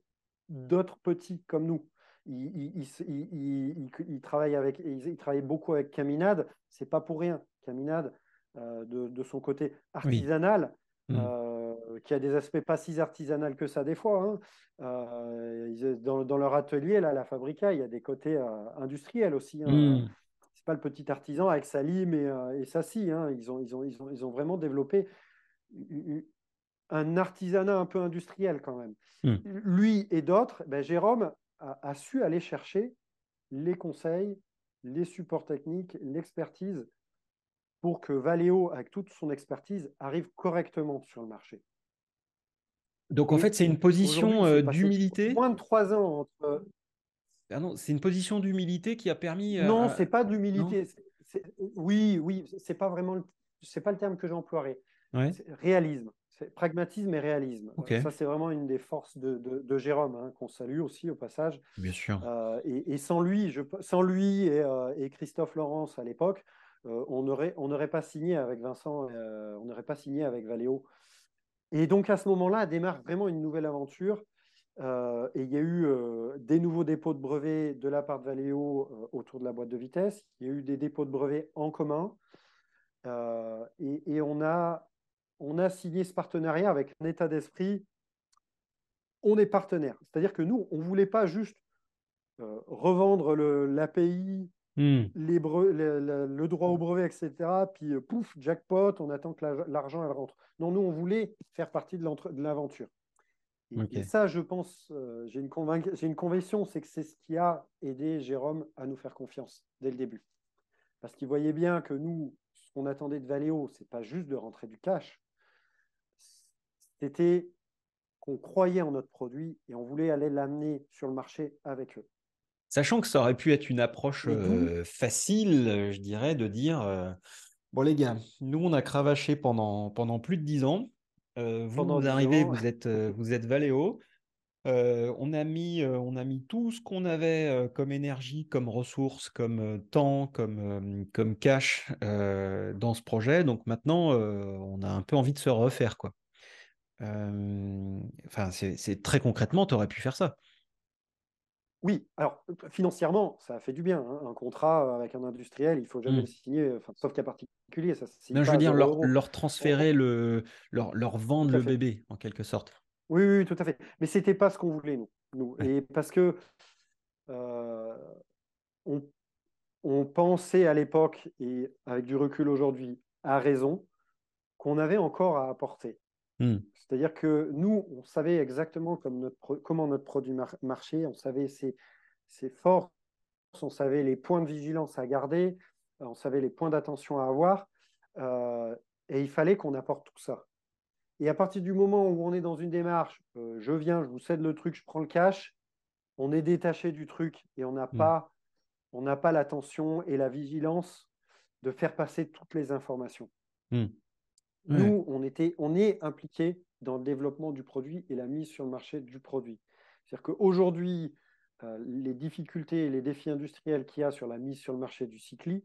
d'autres petits comme nous. Il, il, travaille avec, il, travaille beaucoup avec Caminade, c'est pas pour rien. Caminade, euh, de, son côté artisanal, mmh. euh, qui a des aspects pas si artisanal que ça des fois. Hein. Euh, dans, leur atelier, là, la Fabrica, il y a des côtés industriels aussi. Hein. Mmh. C'est pas le petit artisan avec sa lime et, sa scie. Hein. Ils, ont, ils, ont, ils, ont, ils ont vraiment développé un artisanat un peu industriel quand même. Mmh. Lui et d'autres, ben, Jérôme a, su aller chercher les conseils, les supports techniques, l'expertise pour que Valeo, avec toute son expertise, arrive correctement sur le marché. Donc en fait, c'est une position euh, d'humilité. Moins de trois ans entre. Ah non, c'est une position d'humilité qui a permis. Euh, non, c'est pas d'humilité. Oui, oui, c'est pas vraiment. C'est pas le terme que j'emploierais. Réalisme, pragmatisme et réalisme. Ça, c'est vraiment une des forces de, Jérôme hein, qu'on salue aussi au passage. Bien sûr. Euh, et, sans lui, je, sans lui et, et Christophe Laurence à l'époque, euh, on n'aurait pas signé avec Vincent, euh, on n'aurait pas signé avec Valéo. Et donc à ce moment-là, démarre vraiment une nouvelle aventure. Euh, et il y a eu des nouveaux dépôts de brevets de la part de Valeo autour de la boîte de vitesse. Il y a eu des dépôts de brevets en commun. Et, on, a, on a signé ce partenariat avec un état d'esprit. On est partenaire. C'est-à-dire que nous, on ne voulait pas juste revendre l'API hmm. les le, droit au brevet, etc. Puis pouf, jackpot, on attend que l'argent elle rentre. Non, nous, on voulait faire partie de l'aventure. Et, ça, je pense, j'ai une, une conviction, c'est que c'est ce qui a aidé Jérôme à nous faire confiance dès le début. Parce qu'il voyait bien que nous, ce qu'on attendait de Valeo, c'est pas juste de rentrer du cash, c'était qu'on croyait en notre produit et on voulait aller l'amener sur le marché avec eux. Sachant que ça aurait pu être une approche euh, facile, je dirais, de dire euh, Bon, les gars, nous, on a cravaché pendant, pendant plus de dix ans. Euh, vous, vous arrivez, vous êtes, vous êtes Valeo. on, a mis, on a mis tout ce qu'on avait comme énergie, comme ressources, comme temps, comme, comme cash dans ce projet. Donc maintenant, on a un peu envie de se refaire. quoi. Enfin, c'est très concrètement, tu aurais pu faire ça. Oui, alors financièrement, ça a fait du bien. Hein. Un contrat avec un industriel, il faut jamais mmh. le signer, sauf cas particulier. Ça, non, je veux dire, leur, leur, transférer, le, leur, leur vendre le bébé, en quelque sorte. Oui, oui, tout à fait. Mais c'était pas ce qu'on voulait, nous. nous. Et parce que euh, on, on, pensait à l'époque, et avec du recul aujourd'hui, à raison, qu'on avait encore à apporter. Mmh. C'est-à-dire que nous, on savait exactement comment notre produit marchait, on savait ses, forces, on savait les points de vigilance à garder, on savait les points d'attention à avoir, euh, et il fallait qu'on apporte tout ça. Et à partir du moment où on est dans une démarche, euh, je viens, je vous cède le truc, je prends le cash, on est détaché du truc et on n'a mmh. pas, on n'a pas l'attention et la vigilance de faire passer toutes les informations. Mmh. Nous, on, était, on est impliqué dans le développement du produit et la mise sur le marché du produit. C'est-à-dire qu'aujourd'hui, euh, les difficultés et les défis industriels qu'il y a sur la mise sur le marché du Cycli.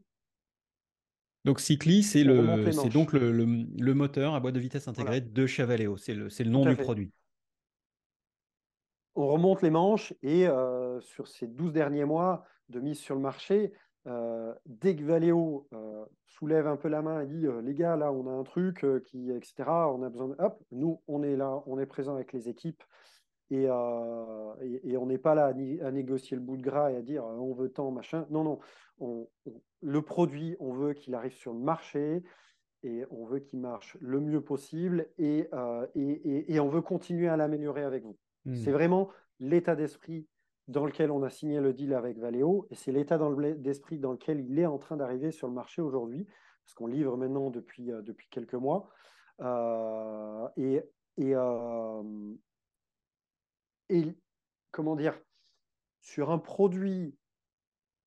Donc Cycli, c'est donc le, le, moteur à boîte de vitesse intégrée de Chavaleo. C'est le, le, nom du produit. On remonte les manches et euh, sur ces 12 derniers mois de mise sur le marché, euh, dès que Valeo euh, soulève un peu la main et dit euh, les gars, là, on a un truc qui, etc., on a besoin de. Hop, nous, on est là, on est présent avec les équipes et, et, on n'est pas là à, négocier le bout de gras et à dire on veut tant, machin. Non, non. On, le produit, on veut qu'il arrive sur le marché et on veut qu'il marche le mieux possible et, et, et on veut continuer à l'améliorer avec vous. Hmm. C'est vraiment l'état d'esprit dans lequel on a signé le deal avec Valeo, et c'est l'état d'esprit dans lequel il est en train d'arriver sur le marché aujourd'hui, parce qu'on livre maintenant depuis, euh, depuis quelques mois. Euh, et, et, euh, et, comment dire, sur un produit,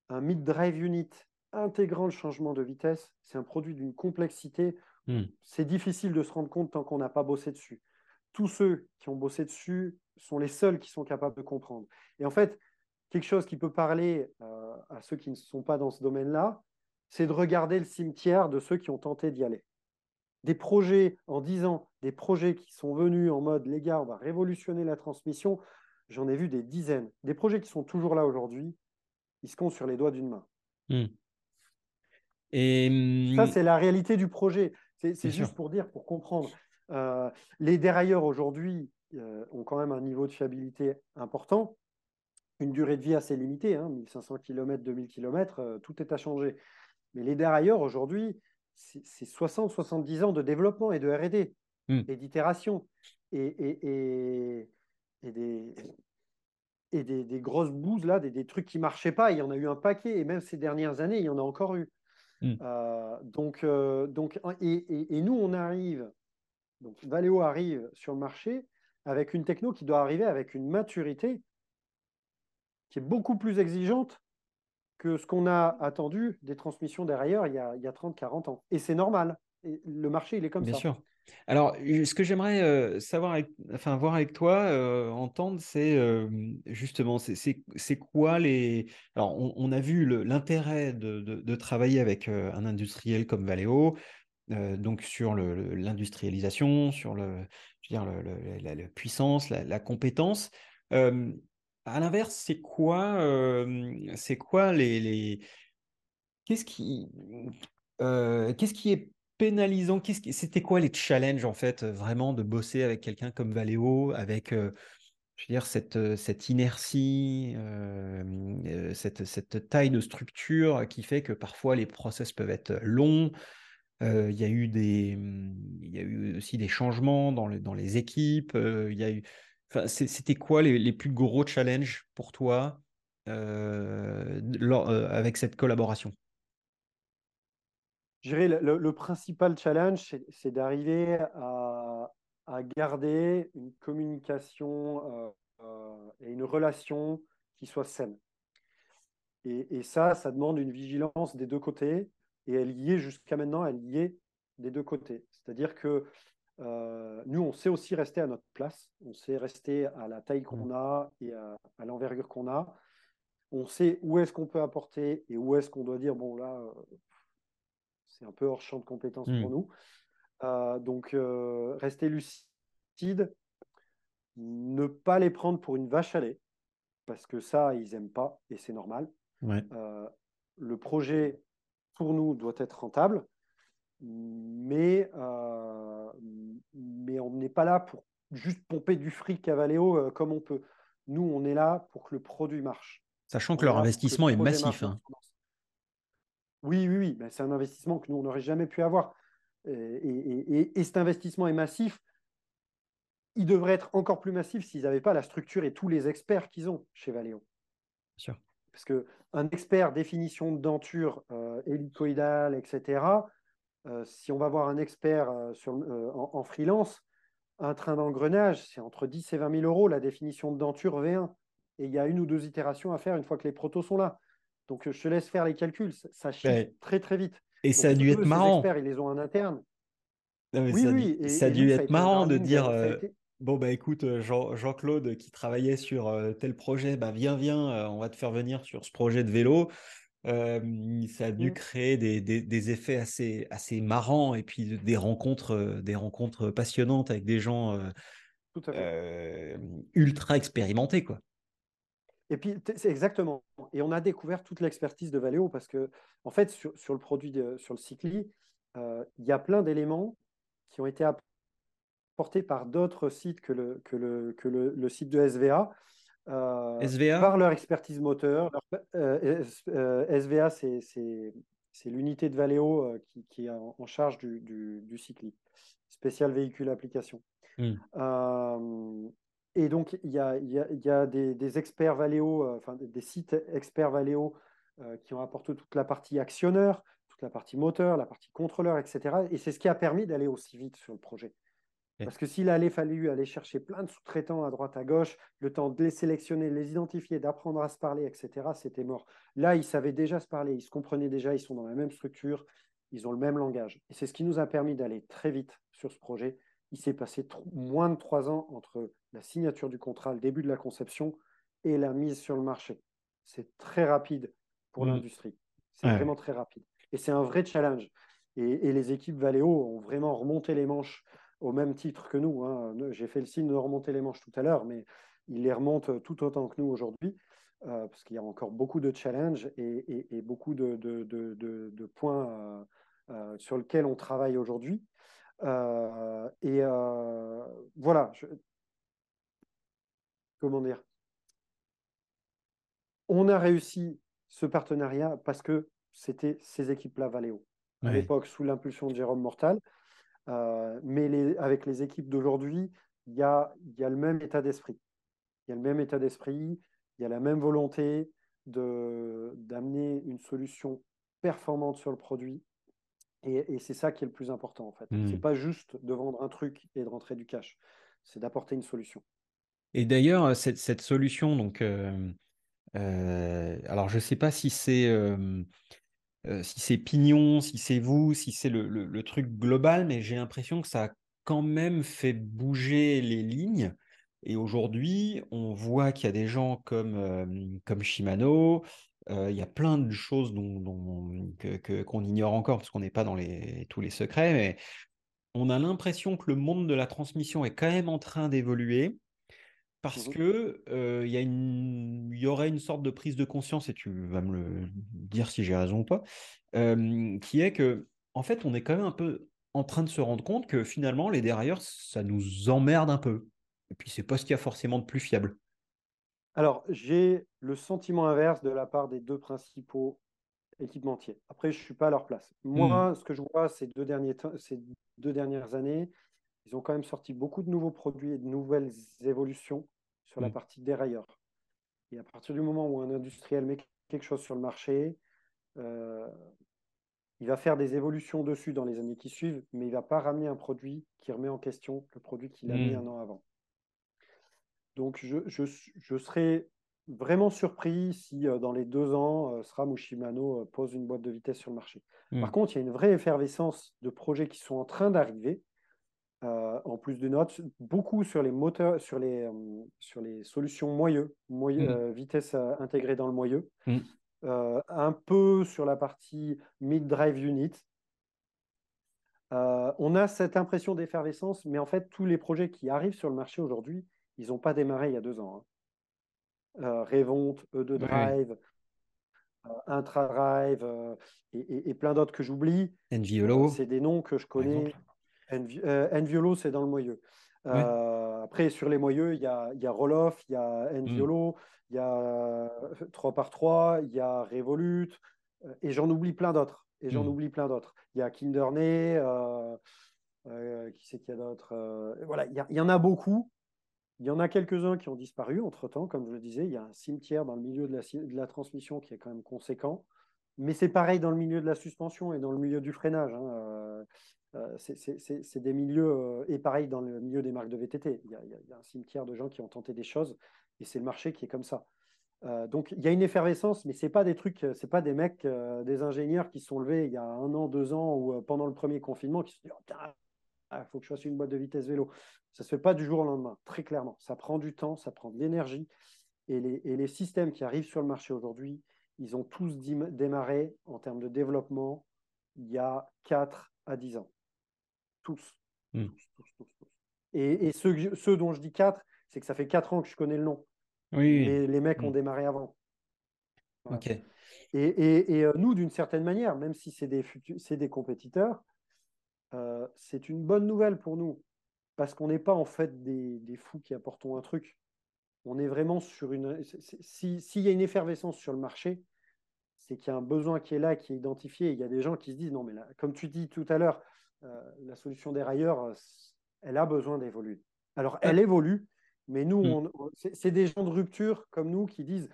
un mid-drive unit intégrant le changement de vitesse, c'est un produit d'une complexité. Hmm. C'est difficile de se rendre compte tant qu'on n'a pas bossé dessus. Tous ceux qui ont bossé dessus sont les seuls qui sont capables de comprendre. Et en fait, quelque chose qui peut parler euh, à ceux qui ne sont pas dans ce domaine-là, c'est de regarder le cimetière de ceux qui ont tenté d'y aller. Des projets, en disant des projets qui sont venus en mode, les gars, on va révolutionner la transmission, j'en ai vu des dizaines. Des projets qui sont toujours là aujourd'hui, ils se comptent sur les doigts d'une main. Hmm. Et... Ça, c'est la réalité du projet. C'est juste pour dire, pour comprendre. Euh, les dérailleurs aujourd'hui, euh, ont quand même un niveau de fiabilité important, une durée de vie assez limitée, 1500 km, 2000 km, tout est à changer. Mais les dérailleurs aujourd'hui, c'est 60-70 ans de développement et de RD hmm. et d'itération et, et, des, et des, grosses bouses, là, des, trucs qui ne marchaient pas. Il y en a eu un paquet et même ces dernières années, il y en a encore eu. Hmm. Euh, donc, euh, donc, et, nous, on arrive, donc Valeo arrive sur le marché avec une techno qui doit arriver avec une maturité qui est beaucoup plus exigeante que ce qu'on a attendu des transmissions derrière il y a, 30-40 ans. Et c'est normal. le marché, il est comme ça. Bien sûr. Alors, ce que j'aimerais euh, savoir, enfin voir avec toi, euh, entendre, c'est euh, justement, c'est quoi les. Alors, on, a vu l'intérêt de, travailler avec un industriel comme Valeo, donc sur l'industrialisation, sur la, puissance, la, compétence. à l'inverse, c'est quoi, quoi les, qu'est-ce qui, qu'est-ce qui est pénalisant? C'était quoi les challenges en fait vraiment de bosser avec quelqu'un comme Valeo, avec je veux dire, cette, cette inertie, cette, cette, taille de structure qui fait que parfois les process peuvent être longs. Il, y a eu des, il y a eu aussi des changements dans, les équipes. il y a eu, enfin, c'était quoi les, plus gros challenges pour toi avec cette collaboration? Je dirais le, le principal challenge, c'est d'arriver à, garder une communication euh, euh, et une relation qui soit saine. Et, ça, ça demande une vigilance des deux côtés. Et elle y est jusqu'à maintenant, elle y est des deux côtés. C'est-à-dire que euh, nous, on sait aussi rester à notre place. On sait rester à la taille qu'on a et à, l'envergure qu'on a. On sait où est-ce qu'on peut apporter et où est-ce qu'on doit dire, bon, là, c'est un peu hors champ de compétences pour hmm. nous. Euh, donc, euh, rester lucide, ne pas les prendre pour une vache à lait, parce que ça, ils n'aiment pas, et c'est normal. Euh, le projet, pour nous, doit être rentable, mais, mais on n'est pas là pour juste pomper du fric à Valéo comme on peut. Nous, on est là pour que le produit marche. Sachant que leur investissement est massif. Hein. Oui, oui, oui. c'est un investissement que nous, on n'aurait jamais pu avoir. Et, cet investissement est massif. Il devrait être encore plus massif s'ils n'avaient pas la structure et tous les experts qu'ils ont chez Valeo. Sûr. Parce qu'un expert définition de denture euh, hélicoïdale, etc., euh, si on va voir un expert euh, sur, en, freelance, un train d'engrenage, c'est entre 10 et 20 000 euros la définition de denture V1. Et il y a une ou deux itérations à faire une fois que les protos sont là. Donc je te laisse faire les calculs, ça, chiffre très très vite. Et ça a dû être marrant. Experts, ils les ont en interne. oui, ça, oui. ça a dû être marrant de dire bon bah écoute euh, Jean, claude qui travaillait sur euh, tel projet, bah viens viens, on va te faire venir sur ce projet de vélo. ça a dû mmh. créer des, des, effets assez assez marrants et puis des rencontres des rencontres passionnantes avec des gens ultra expérimentés quoi. Et puis, c'est exactement. Et on a découvert toute l'expertise de Valeo parce que, en fait, sur, le produit, sur le Cycli, euh, il y a plein d'éléments qui ont été apportés par d'autres sites que le, que le, que le, site de SVA. Euh, SVA Par leur expertise moteur. Euh, SVA, c'est l'unité de Valeo qui, qui, est en, charge du, du, du Cycli, spécial véhicule application. Hmm. Et donc, il y a, des, experts Valeo, euh, enfin des sites experts Valeo euh, qui ont apporté toute la partie actionneur, toute la partie moteur, la partie contrôleur, etc. Et c'est ce qui a permis d'aller aussi vite sur le projet. Parce que s'il allait fallu aller chercher plein de sous-traitants à droite à gauche, le temps de les sélectionner, de les identifier, d'apprendre à se parler, etc., c'était mort. Là, ils savaient déjà se parler, ils se comprenaient déjà, ils sont dans la même structure, ils ont le même langage. Et c'est ce qui nous a permis d'aller très vite sur ce projet il s'est passé moins de trois ans entre la signature du contrat, le début de la conception et la mise sur le marché. C'est très rapide pour mmh. l'industrie. C'est vraiment très rapide. Et c'est un vrai challenge. Et, les équipes Valeo ont vraiment remonté les manches au même titre que nous. Hein. J'ai fait le signe de remonter les manches tout à l'heure, mais ils les remontent tout autant que nous aujourd'hui, euh, parce qu'il y a encore beaucoup de challenges et, beaucoup de, points euh, euh, sur lesquels on travaille aujourd'hui. Euh, et euh, voilà, comment dire? On a réussi ce partenariat parce que c'était ces équipes-là, Valeo, à l'époque sous l'impulsion de Jérôme Mortal. Euh, mais les, avec les équipes d'aujourd'hui, il y a, y a, le même état d'esprit. Il y a le même état d'esprit, il y a la même volonté d'amener une solution performante sur le produit, et, c'est ça qui est le plus important, en fait. Ce C'est pas juste de vendre un truc et de rentrer du cash. C'est d'apporter une solution. Et d'ailleurs, euh, cette, cette, solution, donc, euh, euh, alors je ne sais pas si c'est si c'est Pignon, si c'est vous, si c'est le, truc global, mais j'ai l'impression que ça a quand même fait bouger les lignes. Et aujourd'hui, on voit qu'il y a des gens comme, comme Shimano, il y a plein de choses dont, qu'on ignore encore parce qu'on n'est pas dans les, tous les secrets, mais on a l'impression que le monde de la transmission est quand même en train d'évoluer parce mmh que il y, une, y aurait une sorte de prise de conscience, et tu vas me le dire si j'ai raison ou pas, qui est que en fait, on est quand même un peu en train de se rendre compte que finalement, les dérailleurs, ça nous emmerde un peu. Et puis, c'est pas ce qu'il y a forcément de plus fiable. Alors, j'ai le sentiment inverse de la part des deux principaux équipementiers. Après, je ne suis pas à leur place. Moi, hmm. ce que je vois ces deux, derniers ces deux dernières années, ils ont quand même sorti beaucoup de nouveaux produits et de nouvelles évolutions sur la hmm. partie dérailleur. Et à partir du moment où un industriel met quelque chose sur le marché, euh, il va faire des évolutions dessus dans les années qui suivent, mais il ne va pas ramener un produit qui remet en question le produit qu'il a mis hmm. un an avant. Donc, je, je, serais vraiment surpris si euh, dans les deux ans, euh, SRAM ou Shimano euh, pose une boîte de vitesse sur le marché. Par contre, il y a une vraie effervescence de projets qui sont en train d'arriver. En plus de notes, beaucoup sur les moteurs, sur les, sur les solutions moyeux, hmm. vitesse intégrée dans le moyeu, hmm. un peu sur la partie mid-drive unit. on a cette impression d'effervescence, mais en fait, tous les projets qui arrivent sur le marché aujourd'hui, ils n'ont pas démarré il y a deux ans. Hein. Euh, Revont, E2 Drive, euh, Intra-Drive euh, et, plein d'autres que j'oublie. Enviolo. c'est des noms que je connais. Enviolo, c'est dans le moyeu. Après, sur les moyeux, il y a, y a Roloff, il y a Enviolo, hmm. il y a 3x3, il y a Revolut, et j'en oublie plein d'autres. Et j'en hmm. oublie plein d'autres. Il y a Kinderney, qui c'est qu'il y a d'autres Voilà, il y, en a beaucoup. Il y en a quelques-uns qui ont disparu entre-temps, comme je le disais. Il y a un cimetière dans le milieu de la, transmission qui est quand même conséquent. Mais c'est pareil dans le milieu de la suspension et dans le milieu du freinage. Hein. Euh, euh, c'est des milieux, euh, et pareil dans le milieu des marques de VTT. Il y, a, un cimetière de gens qui ont tenté des choses, et c'est le marché qui est comme ça. donc il y a une effervescence, mais c'est pas des trucs, c'est pas des mecs, des ingénieurs qui sont levés il y a un an, deux ans ou pendant le premier confinement qui se disent oh, il faut que je fasse une boîte de vitesse vélo. Ça ne se fait pas du jour au lendemain, très clairement. Ça prend du temps, ça prend de l'énergie. Et les, systèmes qui arrivent sur le marché aujourd'hui, ils ont tous démarré en termes de développement il y a 4 à 10 ans. Tous. Hmm. Et, ceux, dont je dis 4, c'est que ça fait 4 ans que je connais le nom. Oui. Et les mecs ont hmm. démarré avant. Ok. Et, euh, nous, d'une certaine manière, même si c'est des, des compétiteurs, euh, c'est une bonne nouvelle pour nous, parce qu'on n'est pas en fait des, fous qui apportons un truc. On est vraiment sur une. S'il y a une effervescence sur le marché, c'est qu'il y a un besoin qui est là, qui est identifié. Il y a des gens qui se disent non, mais là, comme tu dis tout à l'heure, la solution des railleurs, euh, elle a besoin d'évoluer. Alors, elle évolue, mais nous, mm. c'est des gens de rupture comme nous qui disent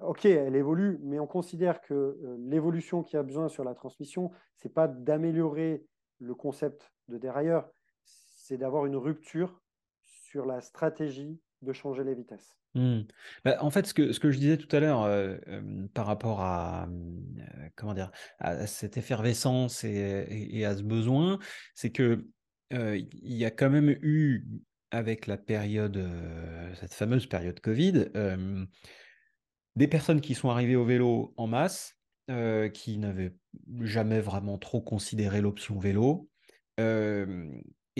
OK, elle évolue, mais on considère que l'évolution qui a besoin sur la transmission, c'est pas d'améliorer le concept de dérailleur, c'est d'avoir une rupture sur la stratégie de changer les vitesses. Hmm. Bah, en fait, ce que, je disais tout à l'heure euh, euh, par rapport à, euh, comment dire, à cette effervescence et, à ce besoin, c'est que il y a quand même eu, avec la période, cette fameuse période Covid, des personnes qui sont arrivées au vélo en masse, qui n'avaient jamais vraiment trop considéré l'option vélo.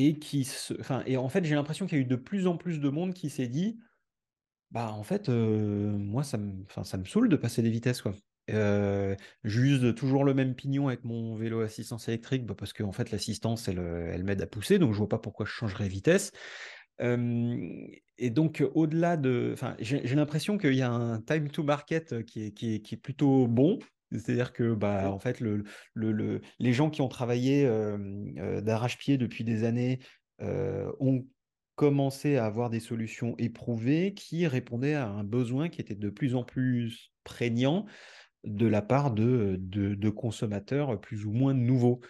Et qui enfin, et en fait, j'ai l'impression qu'il y a eu de plus en plus de monde qui s'est dit, bah en fait, moi ça me, enfin, ça me saoule de passer des vitesses quoi. j'use toujours le même pignon avec mon vélo assistance électrique bah, parce que fait l'assistance elle, elle m'aide à pousser donc je vois pas pourquoi je changerais vitesse. et donc au-delà de, j'ai l'impression qu'il y a un time to market qui est, qui est, qui est plutôt bon c'est-à-dire que bah, en fait, le, le, les gens qui ont travaillé d'arrache-pied depuis des années ont commencé à avoir des solutions éprouvées qui répondaient à un besoin qui était de plus en plus prégnant de la part de, de, consommateurs plus ou moins nouveaux.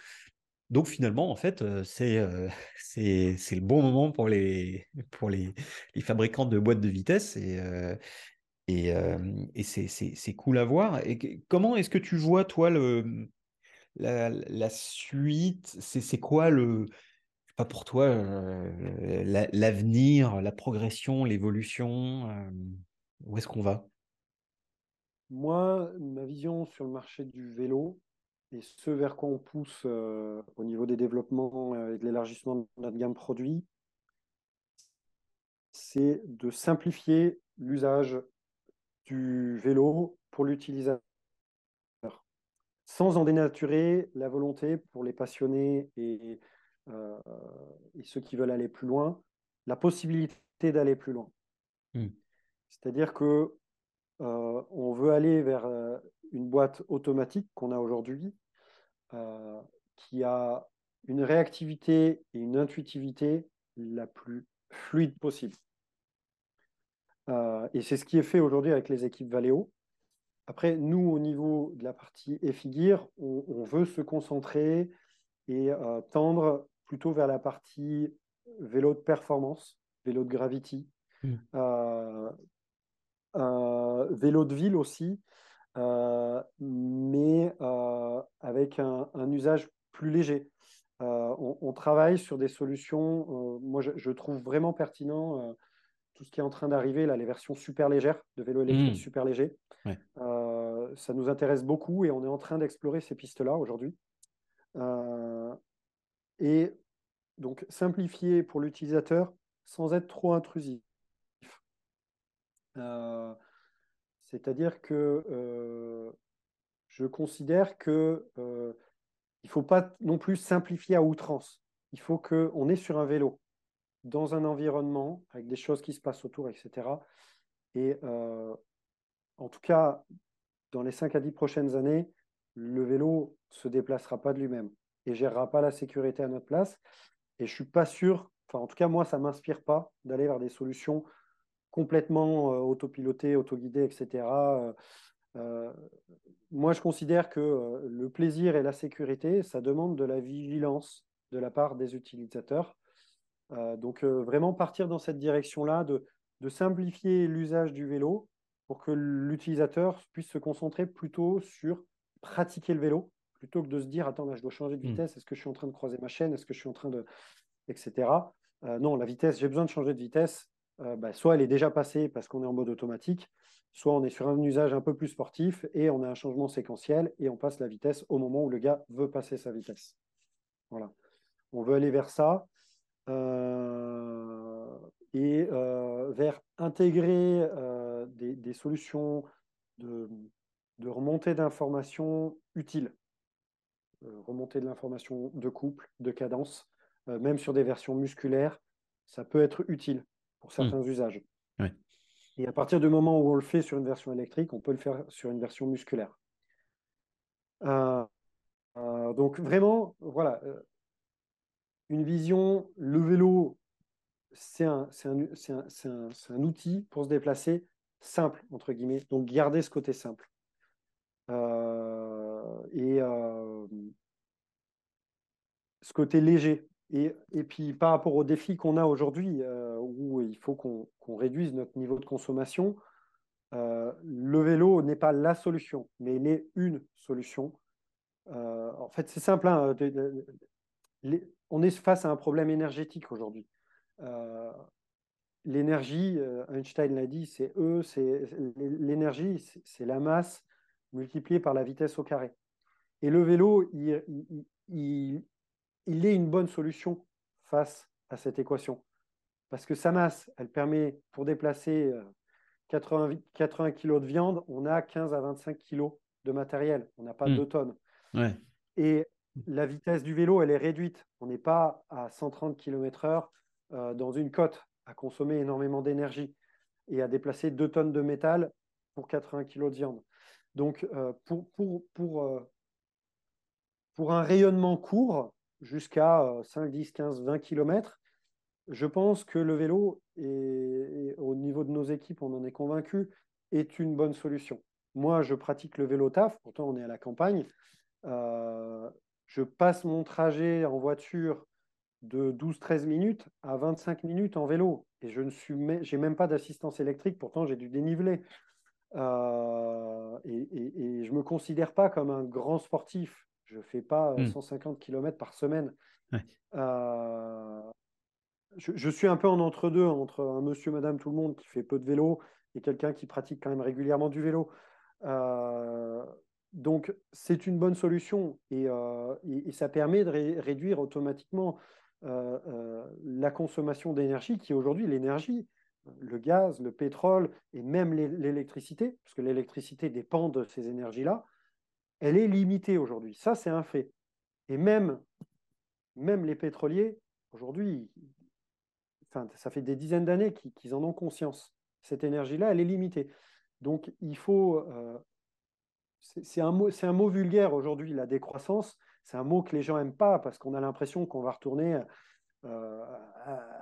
Donc finalement, en fait, c'est le bon moment pour les, pour les, les, fabricants de boîtes de vitesse et, et, c'est cool à voir. Et comment est-ce que tu vois, toi, le, la, suite? C'est quoi le, pas pour toi, l'avenir, la, progression, l'évolution Où est-ce qu'on va? Moi, ma vision sur le marché du vélo et ce vers quoi on pousse au niveau des développements et de l'élargissement de notre gamme produit, c'est de simplifier l'usage du vélo pour l'utilisateur, sans en dénaturer la volonté pour les passionnés et, euh, et, ceux qui veulent aller plus loin, la possibilité d'aller plus loin. Hmm. C'est-à-dire que euh, on veut aller vers euh, une boîte automatique qu'on a aujourd'hui, qui a une réactivité et une intuitivité la plus fluide possible. Et c'est ce qui est fait aujourd'hui avec les équipes Valeo. Après, nous, au niveau de la partie EFIGIR, on, on veut se concentrer et tendre plutôt vers la partie vélo de performance, vélo de gravity, hmm. vélo de ville aussi, mais avec un, usage plus léger. On, travaille sur des solutions, moi je, trouve vraiment pertinent tout ce qui est en train d'arriver, là, les versions super légères de vélo électrique hmm. super léger. ça nous intéresse beaucoup et on est en train d'explorer ces pistes-là aujourd'hui. et donc simplifier pour l'utilisateur sans être trop intrusif. Euh, c'est-à-dire que euh, je considère que euh, il ne faut pas non plus simplifier à outrance. Il faut qu'on est sur un vélo, dans un environnement, avec des choses qui se passent autour, etc. Et en tout cas, dans les 5 à 10 prochaines années, le vélo ne se déplacera pas de lui-même et gérera pas la sécurité à notre place. Et je suis pas sûr, enfin en tout cas moi ça m'inspire pas d'aller vers des solutions complètement euh, autopilotées, autoguidées, etc. Euh, euh, moi je considère que le plaisir et la sécurité, ça demande de la vigilance de la part des utilisateurs. Donc vraiment partir dans cette direction-là, de, de simplifier l'usage du vélo pour que l'utilisateur puisse se concentrer plutôt sur pratiquer le vélo plutôt que de se dire attends là je dois changer de hmm. vitesse, est-ce que je suis en train de croiser ma chaîne, est-ce que je suis en train de etc. Euh, non, la vitesse, j'ai besoin de changer de vitesse. Euh, bah, soit elle est déjà passée parce qu'on est en mode automatique, soit on est sur un usage un peu plus sportif et on a un changement séquentiel et on passe la vitesse au moment où le gars veut passer sa vitesse. Voilà. On veut aller vers ça euh, et vers intégrer des, solutions de, de remontée d'informations utiles. Euh, remonter de l'information de couple, de cadence, euh, même sur des versions musculaires, ça peut être utile pour hmm. certains usages. Et à partir du moment où on le fait sur une version électrique, on peut le faire sur une version musculaire. Euh, donc vraiment, voilà, une vision, le vélo, c'est un, un, un, outil pour se déplacer simple, entre guillemets. Donc garder ce côté simple. et ce côté léger. Et, et, puis par rapport aux défis qu'on a aujourd'hui, euh, où il faut qu'on réduise notre niveau de consommation, euh, le vélo n'est pas la solution, mais il est une solution. Euh, en fait, c'est simple. Hein, on est face à un problème énergétique aujourd'hui. L'énergie, Einstein l'a dit, c'est E, c'est l'énergie, c'est la masse multipliée par la vitesse au carré. Et le vélo, il, il, il est une bonne solution face à cette équation. Parce que sa masse, elle permet, pour déplacer 80, 80 kg de viande, on a 15 à 25 kg de matériel. On n'a pas mmh. 2 tonnes. Et la vitesse du vélo, elle est réduite. On n'est pas à 130 km/h euh, dans une côte à consommer énormément d'énergie et à déplacer 2 tonnes de métal pour 80 kg de viande. Donc, euh, euh, pour un rayonnement court, jusqu'à 5, 10, 15, 20 km. Je pense que le vélo, et, au niveau de nos équipes, on en est convaincu, est une bonne solution. Moi, je pratique le vélo taf, pourtant on est à la campagne. Je passe mon trajet en voiture de 12-13 minutes à 25 minutes en vélo. Et je ne suis j'ai même pas d'assistance électrique, pourtant j'ai du dénivelé. Euh, et, et, je ne me considère pas comme un grand sportif. Je ne fais pas 150 euh, hmm. km par semaine. Euh, je, suis un peu en entre-deux, entre un monsieur, madame, tout le monde qui fait peu de vélo et quelqu'un qui pratique quand même régulièrement du vélo. Euh, donc, c'est une bonne solution et, ça permet de réduire automatiquement la consommation d'énergie, qui aujourd'hui, l'énergie, le gaz, le pétrole et même l'électricité, parce que l'électricité dépend de ces énergies-là, elle est limitée aujourd'hui. Ça, c'est un fait. Et même, même les pétroliers, aujourd'hui, ça fait des dizaines d'années qu'ils en ont conscience. Cette énergie-là, elle est limitée. Donc, il faut. Euh, c'est un, mot, un mot vulgaire aujourd'hui, la décroissance. C'est un mot que les gens n'aiment pas parce qu'on a l'impression qu'on va retourner euh,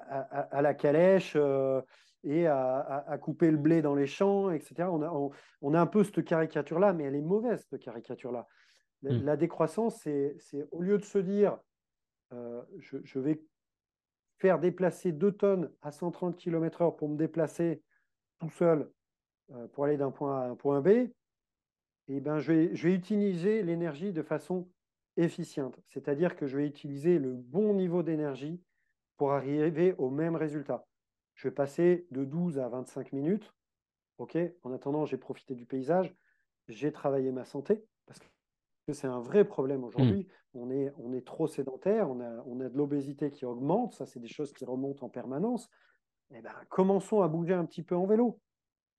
à, la calèche euh, et à, couper le blé dans les champs, etc. On a, on, a un peu cette caricature-là, mais elle est mauvaise, cette caricature-là. La, hmm. décroissance, c'est au lieu de se dire je, je, vais faire déplacer 2 tonnes à 130 km/h pour me déplacer tout seul euh, pour aller d'un point A à un point B, eh ben, je, vais, je vais utiliser l'énergie de façon efficiente. C'est-à-dire que je vais utiliser le bon niveau d'énergie pour arriver au même résultat. Je vais passer de 12 à 25 minutes. OK En attendant, j'ai profité du paysage, j'ai travaillé ma santé, parce que c'est un vrai problème aujourd'hui. Mmh. On, est, on est trop sédentaire, on a, on a de l'obésité qui augmente, ça c'est des choses qui remontent en permanence. Eh ben, commençons à bouger un petit peu en vélo.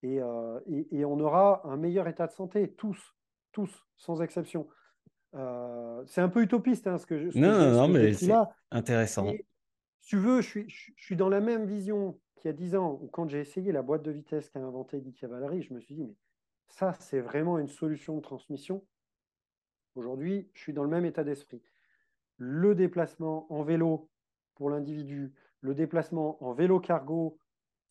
Euh, et, on aura un meilleur état de santé, tous, tous, sans exception. Euh, c'est un peu utopiste hein, ce que je. non, non, non, mais c'est intéressant. si tu veux, je suis, je, suis dans la même vision qu'il y a 10 ans, quand j'ai essayé la boîte de vitesse qu'a inventé Guy Cavallari, je me suis dit, mais ça, c'est vraiment une solution de transmission. Aujourd'hui, je suis dans le même état d'esprit. Le déplacement en vélo pour l'individu, le déplacement en vélo cargo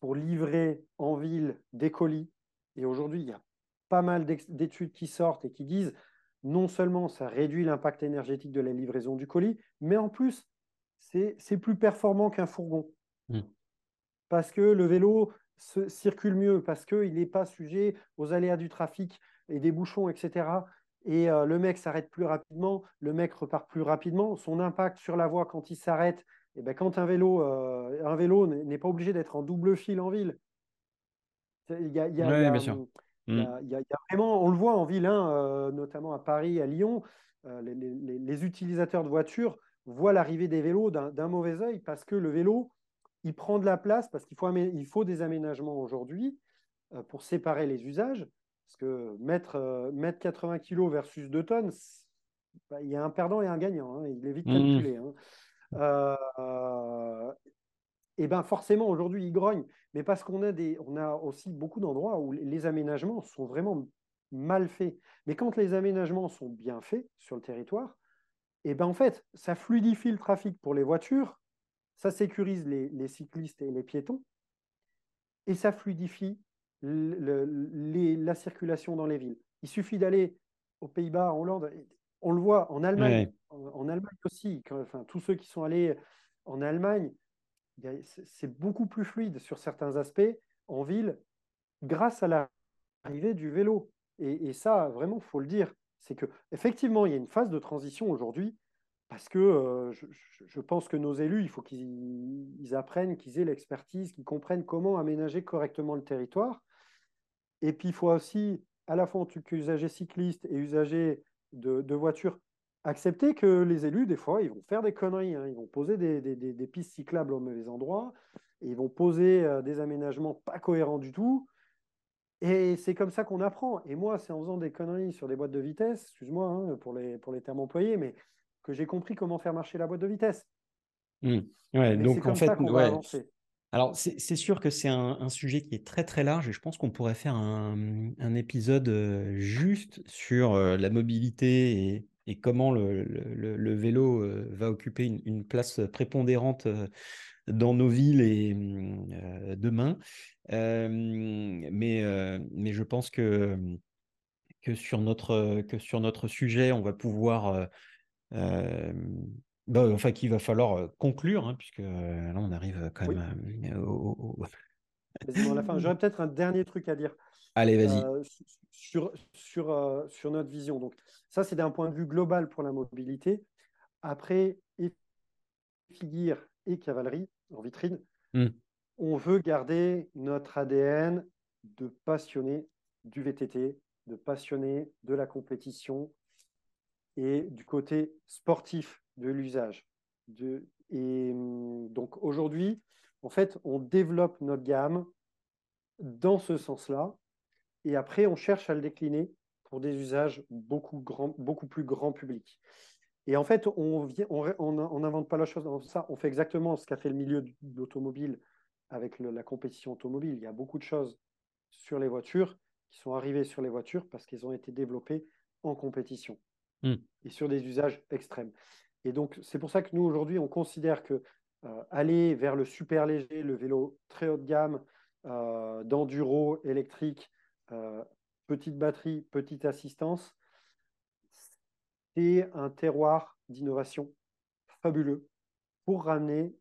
pour livrer en ville des colis. Et aujourd'hui, il y a pas mal d'études qui sortent et qui disent non seulement ça réduit l'impact énergétique de la livraison du colis, mais en plus, c'est plus performant qu'un fourgon. Mmh. Parce que le vélo se, circule mieux, parce qu'il n'est pas sujet aux aléas du trafic et des bouchons, etc. Et euh, le mec s'arrête plus rapidement, le mec repart plus rapidement. Son impact sur la voie quand il s'arrête, et eh ben, quand un vélo, euh, un vélo n'est pas obligé d'être en double fil en ville. Il y a, vraiment, on le voit en ville, hein, euh, notamment à Paris, à Lyon, euh, les, utilisateurs de voitures voient l'arrivée des vélos d'un mauvais œil parce que le vélo, il prend de la place, parce qu'il faut, il faut des aménagements aujourd'hui pour séparer les usages. Parce que mettre, mettre 80 kg versus 2 tonnes, bah, il y a un perdant et un gagnant. Hein, il est vite mmh. calculé. Hein euh, et ben forcément aujourd'hui ils grognent, mais parce qu'on a des, on a aussi beaucoup d'endroits où les aménagements sont vraiment mal faits. Mais quand les aménagements sont bien faits sur le territoire, et ben en fait ça fluidifie le trafic pour les voitures, ça sécurise les, cyclistes et les piétons, et ça fluidifie la circulation dans les villes. Il suffit d'aller aux Pays-Bas, en Hollande, on le voit en Allemagne, en, Allemagne aussi. enfin, tous ceux qui sont allés en Allemagne, c'est beaucoup plus fluide sur certains aspects en ville grâce à l'arrivée du vélo. Et, ça, vraiment, il faut le dire, c'est que effectivement, il y a une phase de transition aujourd'hui parce que euh, je, pense que nos élus, il faut qu'ils apprennent, qu'ils aient l'expertise, qu'ils comprennent comment aménager correctement le territoire. Et puis, il faut aussi, à la fois en tant qu'usager cycliste et usager de, voitures, accepter que les élus, des fois, ils vont faire des conneries. Hein. Ils vont poser des, pistes cyclables au mauvais endroit, et ils vont poser euh, des aménagements pas cohérents du tout. Et c'est comme ça qu'on apprend. Et moi, c'est en faisant des conneries sur des boîtes de vitesse, excuse-moi hein, pour, les, pour les termes employés, mais que j'ai compris comment faire marcher la boîte de vitesse. Mmh. Ouais, donc en fait, ouais, alors, c'est sûr que c'est un, sujet qui est très très large et je pense qu'on pourrait faire un, épisode juste sur la mobilité et, comment le, vélo va occuper une, place prépondérante dans nos villes et mmh, demain. mais, mais je pense que, que, sur notre, que sur notre sujet, on va pouvoir bah, enfin, qu'il va falloir conclure, hein, puisque là, on arrive quand même au, à la fin. J'aurais peut-être un dernier truc à dire. Allez, vas-y. sur, sur, sur notre vision. Donc, ça, c'est d'un point de vue global pour la mobilité. Après, figure et cavalerie en vitrine, mmh. on veut garder notre ADN de passionné du VTT, de passionné de la compétition et du côté sportif de l'usage. Et hum, donc aujourd'hui, en fait, on développe notre gamme dans ce sens-là. Et après, on cherche à le décliner pour des usages beaucoup, grand, beaucoup plus grand public. Et en fait, on n'invente on, on, pas la chose dans ça. On fait exactement ce qu'a fait le milieu de l'automobile avec la compétition automobile. Il y a beaucoup de choses sur les voitures qui sont arrivées sur les voitures parce qu'elles ont été développées en compétition hmm. et sur des usages extrêmes. Et donc, c'est pour ça que nous, aujourd'hui, on considère que euh, aller vers le super léger, le vélo très haut de gamme, euh, d'enduro électrique, euh, petite batterie, petite assistance, c'est un terroir d'innovation fabuleux pour ramener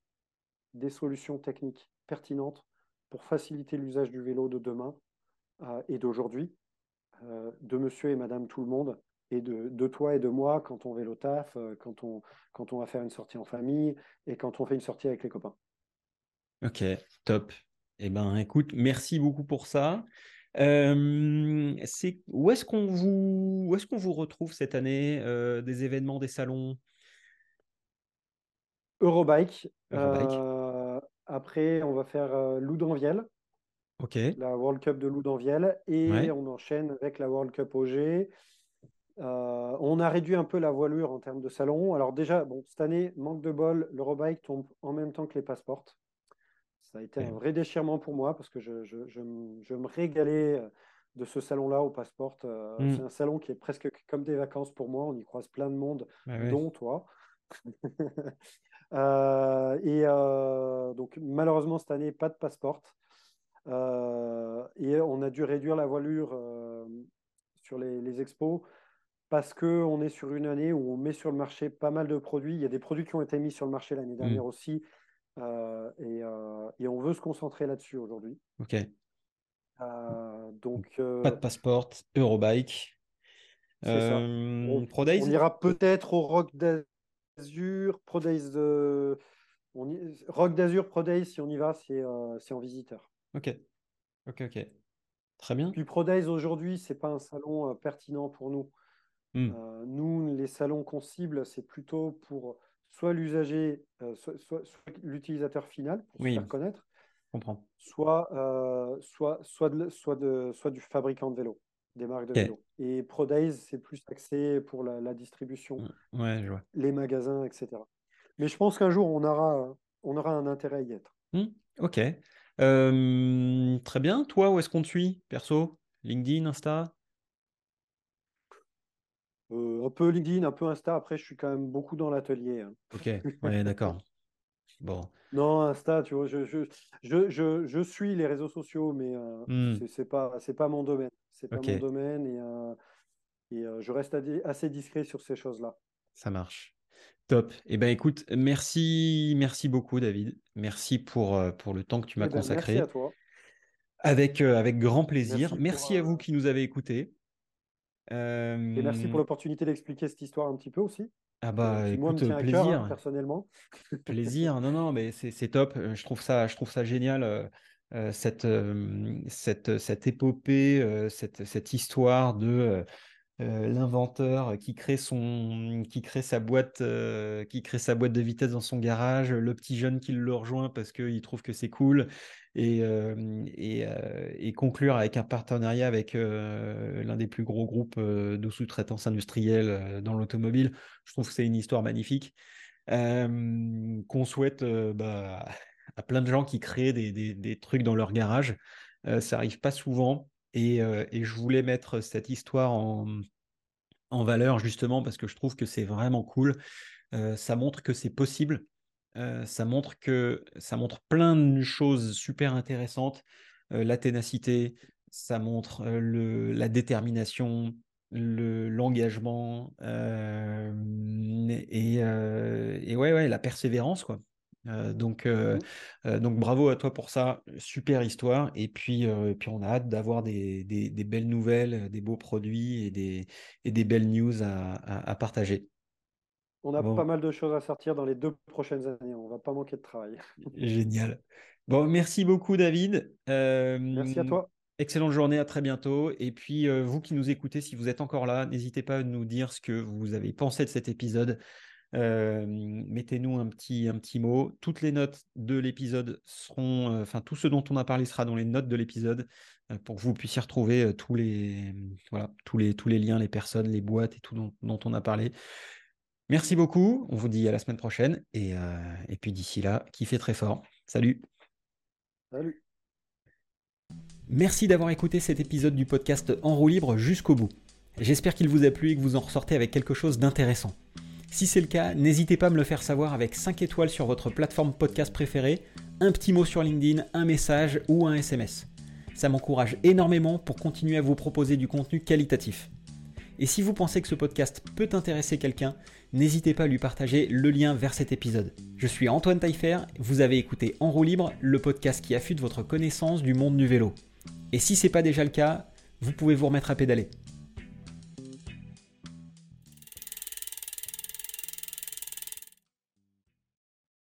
des solutions techniques pertinentes pour faciliter l'usage du vélo de demain et d'aujourd'hui, de monsieur et madame tout le monde, et de, toi et de moi quand on vélo taf, euh, quand on, quand on va faire une sortie en famille et quand on fait une sortie avec les copains. Ok, top. Eh ben, écoute, merci beaucoup pour ça. Euh, c'est où est-ce qu'on vous qu'on vous retrouve cette année euh, des événements, des salons? Eurobike. après, on va faire Loudanviel. Ok. La World Cup de Loudanviel et on enchaîne avec la World Cup OG euh, on a réduit un peu la voilure en termes de salon. Alors déjà, bon, cette année, manque de bol, l'Eurobike tombe en même temps que les passeports. Ça a été un vrai déchirement pour moi parce que je, me régalais euh, de ce salon-là au passeport. Euh, mm. C'est un salon qui est presque comme des vacances pour moi. On y croise plein de monde, dont toi. et donc malheureusement cette année, pas de passeport. et on a dû réduire la voilure sur les expos parce qu'on est sur une année où on met sur le marché pas mal de produits. Il y a des produits qui ont été mis sur le marché l'année dernière mm. aussi. Euh, euh, et, on veut se concentrer là-dessus aujourd'hui. Ok. Euh, donc, pas de passeport, Eurobike. On, Pro On ira peut-être au Rock d'Azur, Pro Days de... on Rock d'Azur, Pro Days, si on y va, c'est en visiteur. Ok. Ok, ok. Très bien. Puis Pro Days aujourd'hui, c'est pas un salon pertinent pour nous. Mmh. Euh, nous, les salons qu'on cible, c'est plutôt pour soit l'usager, euh, soit, l'utilisateur final, pour se faire connaître, soit, euh, soit, soit, de, soit, de, soit du fabricant de vélo, des marques de vélo. Et ProDays, c'est plus axé pour la, distribution, mmh. les magasins, etc. Mais je pense qu'un jour, on aura, on aura un intérêt à y être. Mmh. Ok. très bien. Toi, où est-ce qu'on te suit, perso? LinkedIn, Insta? Euh, un peu LinkedIn, un peu Insta. Après, je suis quand même beaucoup dans l'atelier. Hein. Ok, ouais, d'accord. Bon. Non, Insta, tu vois, je, je, je, je, suis les réseaux sociaux, mais euh, hmm. c'est pas, pas mon domaine. C'est pas mon domaine et, euh, et je reste assez discret sur ces choses-là. Ça marche. Top. Eh ben, écoute, merci, merci beaucoup, David. Merci pour, pour le temps que tu m'as eh ben, consacré. Merci à toi. Avec, avec grand plaisir. Merci, à vous qui nous avez écoutés. Et merci pour l'opportunité d'expliquer cette histoire un petit peu aussi. Ah bah, écoute, plaisir. Hein, personnellement. plaisir. Non, non, mais c'est top. Je trouve ça, je trouve ça génial. cette, cette, cette épopée, cette, cette histoire de euh, l'inventeur qui crée son qui crée sa boîte euh, qui crée sa boîte de vitesse dans son garage le petit jeune qui le rejoint parce qu'il trouve que c'est cool et, conclure avec un partenariat avec l'un des plus gros groupes de sous-traitance industrielle dans l'automobile je trouve que c'est une histoire magnifique qu'on souhaite bah, à plein de gens qui créent des, trucs dans leur garage ça arrive pas souvent et, je voulais mettre cette histoire en, valeur justement parce que je trouve que c'est vraiment cool. ça montre que c'est possible. Ça montre que ça montre plein de choses super intéressantes. la ténacité, ça montre le, la détermination, l'engagement et, et ouais, ouais, la persévérance quoi. Donc, mmh. donc bravo à toi pour ça, super histoire. Et puis, puis on a hâte d'avoir des, des, belles nouvelles, des beaux produits et des, et des belles news à, à, partager. On a pas mal de choses à sortir dans les deux prochaines années. On va pas manquer de travail. Génial. Bon, merci beaucoup, David. merci à toi. Excellente journée, à très bientôt. Et puis, vous qui nous écoutez, si vous êtes encore là, n'hésitez pas à nous dire ce que vous avez pensé de cet épisode mettez-nous un petit, un petit mot. Toutes les notes de l'épisode seront, enfin tout ce dont on a parlé sera dans les notes de l'épisode pour que vous puissiez retrouver tous les, voilà, tous les, tous les liens, les personnes, les boîtes et tout dont, dont on a parlé. Merci beaucoup. On vous dit à la semaine prochaine et, et puis d'ici là, kiffez très fort. Salut. Salut. Merci d'avoir écouté cet épisode du podcast En roue libre jusqu'au bout. J'espère qu'il vous a plu et que vous en ressortez avec quelque chose d'intéressant. Si c'est le cas, n'hésitez pas à me le faire savoir avec 5 étoiles sur votre plateforme podcast préférée, un petit mot sur LinkedIn, un message ou un SMS. Ça m'encourage énormément pour continuer à vous proposer du contenu qualitatif. Et si vous pensez que ce podcast peut intéresser quelqu'un, n'hésitez pas à lui partager le lien vers cet épisode. Je suis Antoine Taillefer, vous avez écouté En roue libre, le podcast qui affûte votre connaissance du monde du vélo. Et si ce n'est pas déjà le cas, vous pouvez vous remettre à pédaler.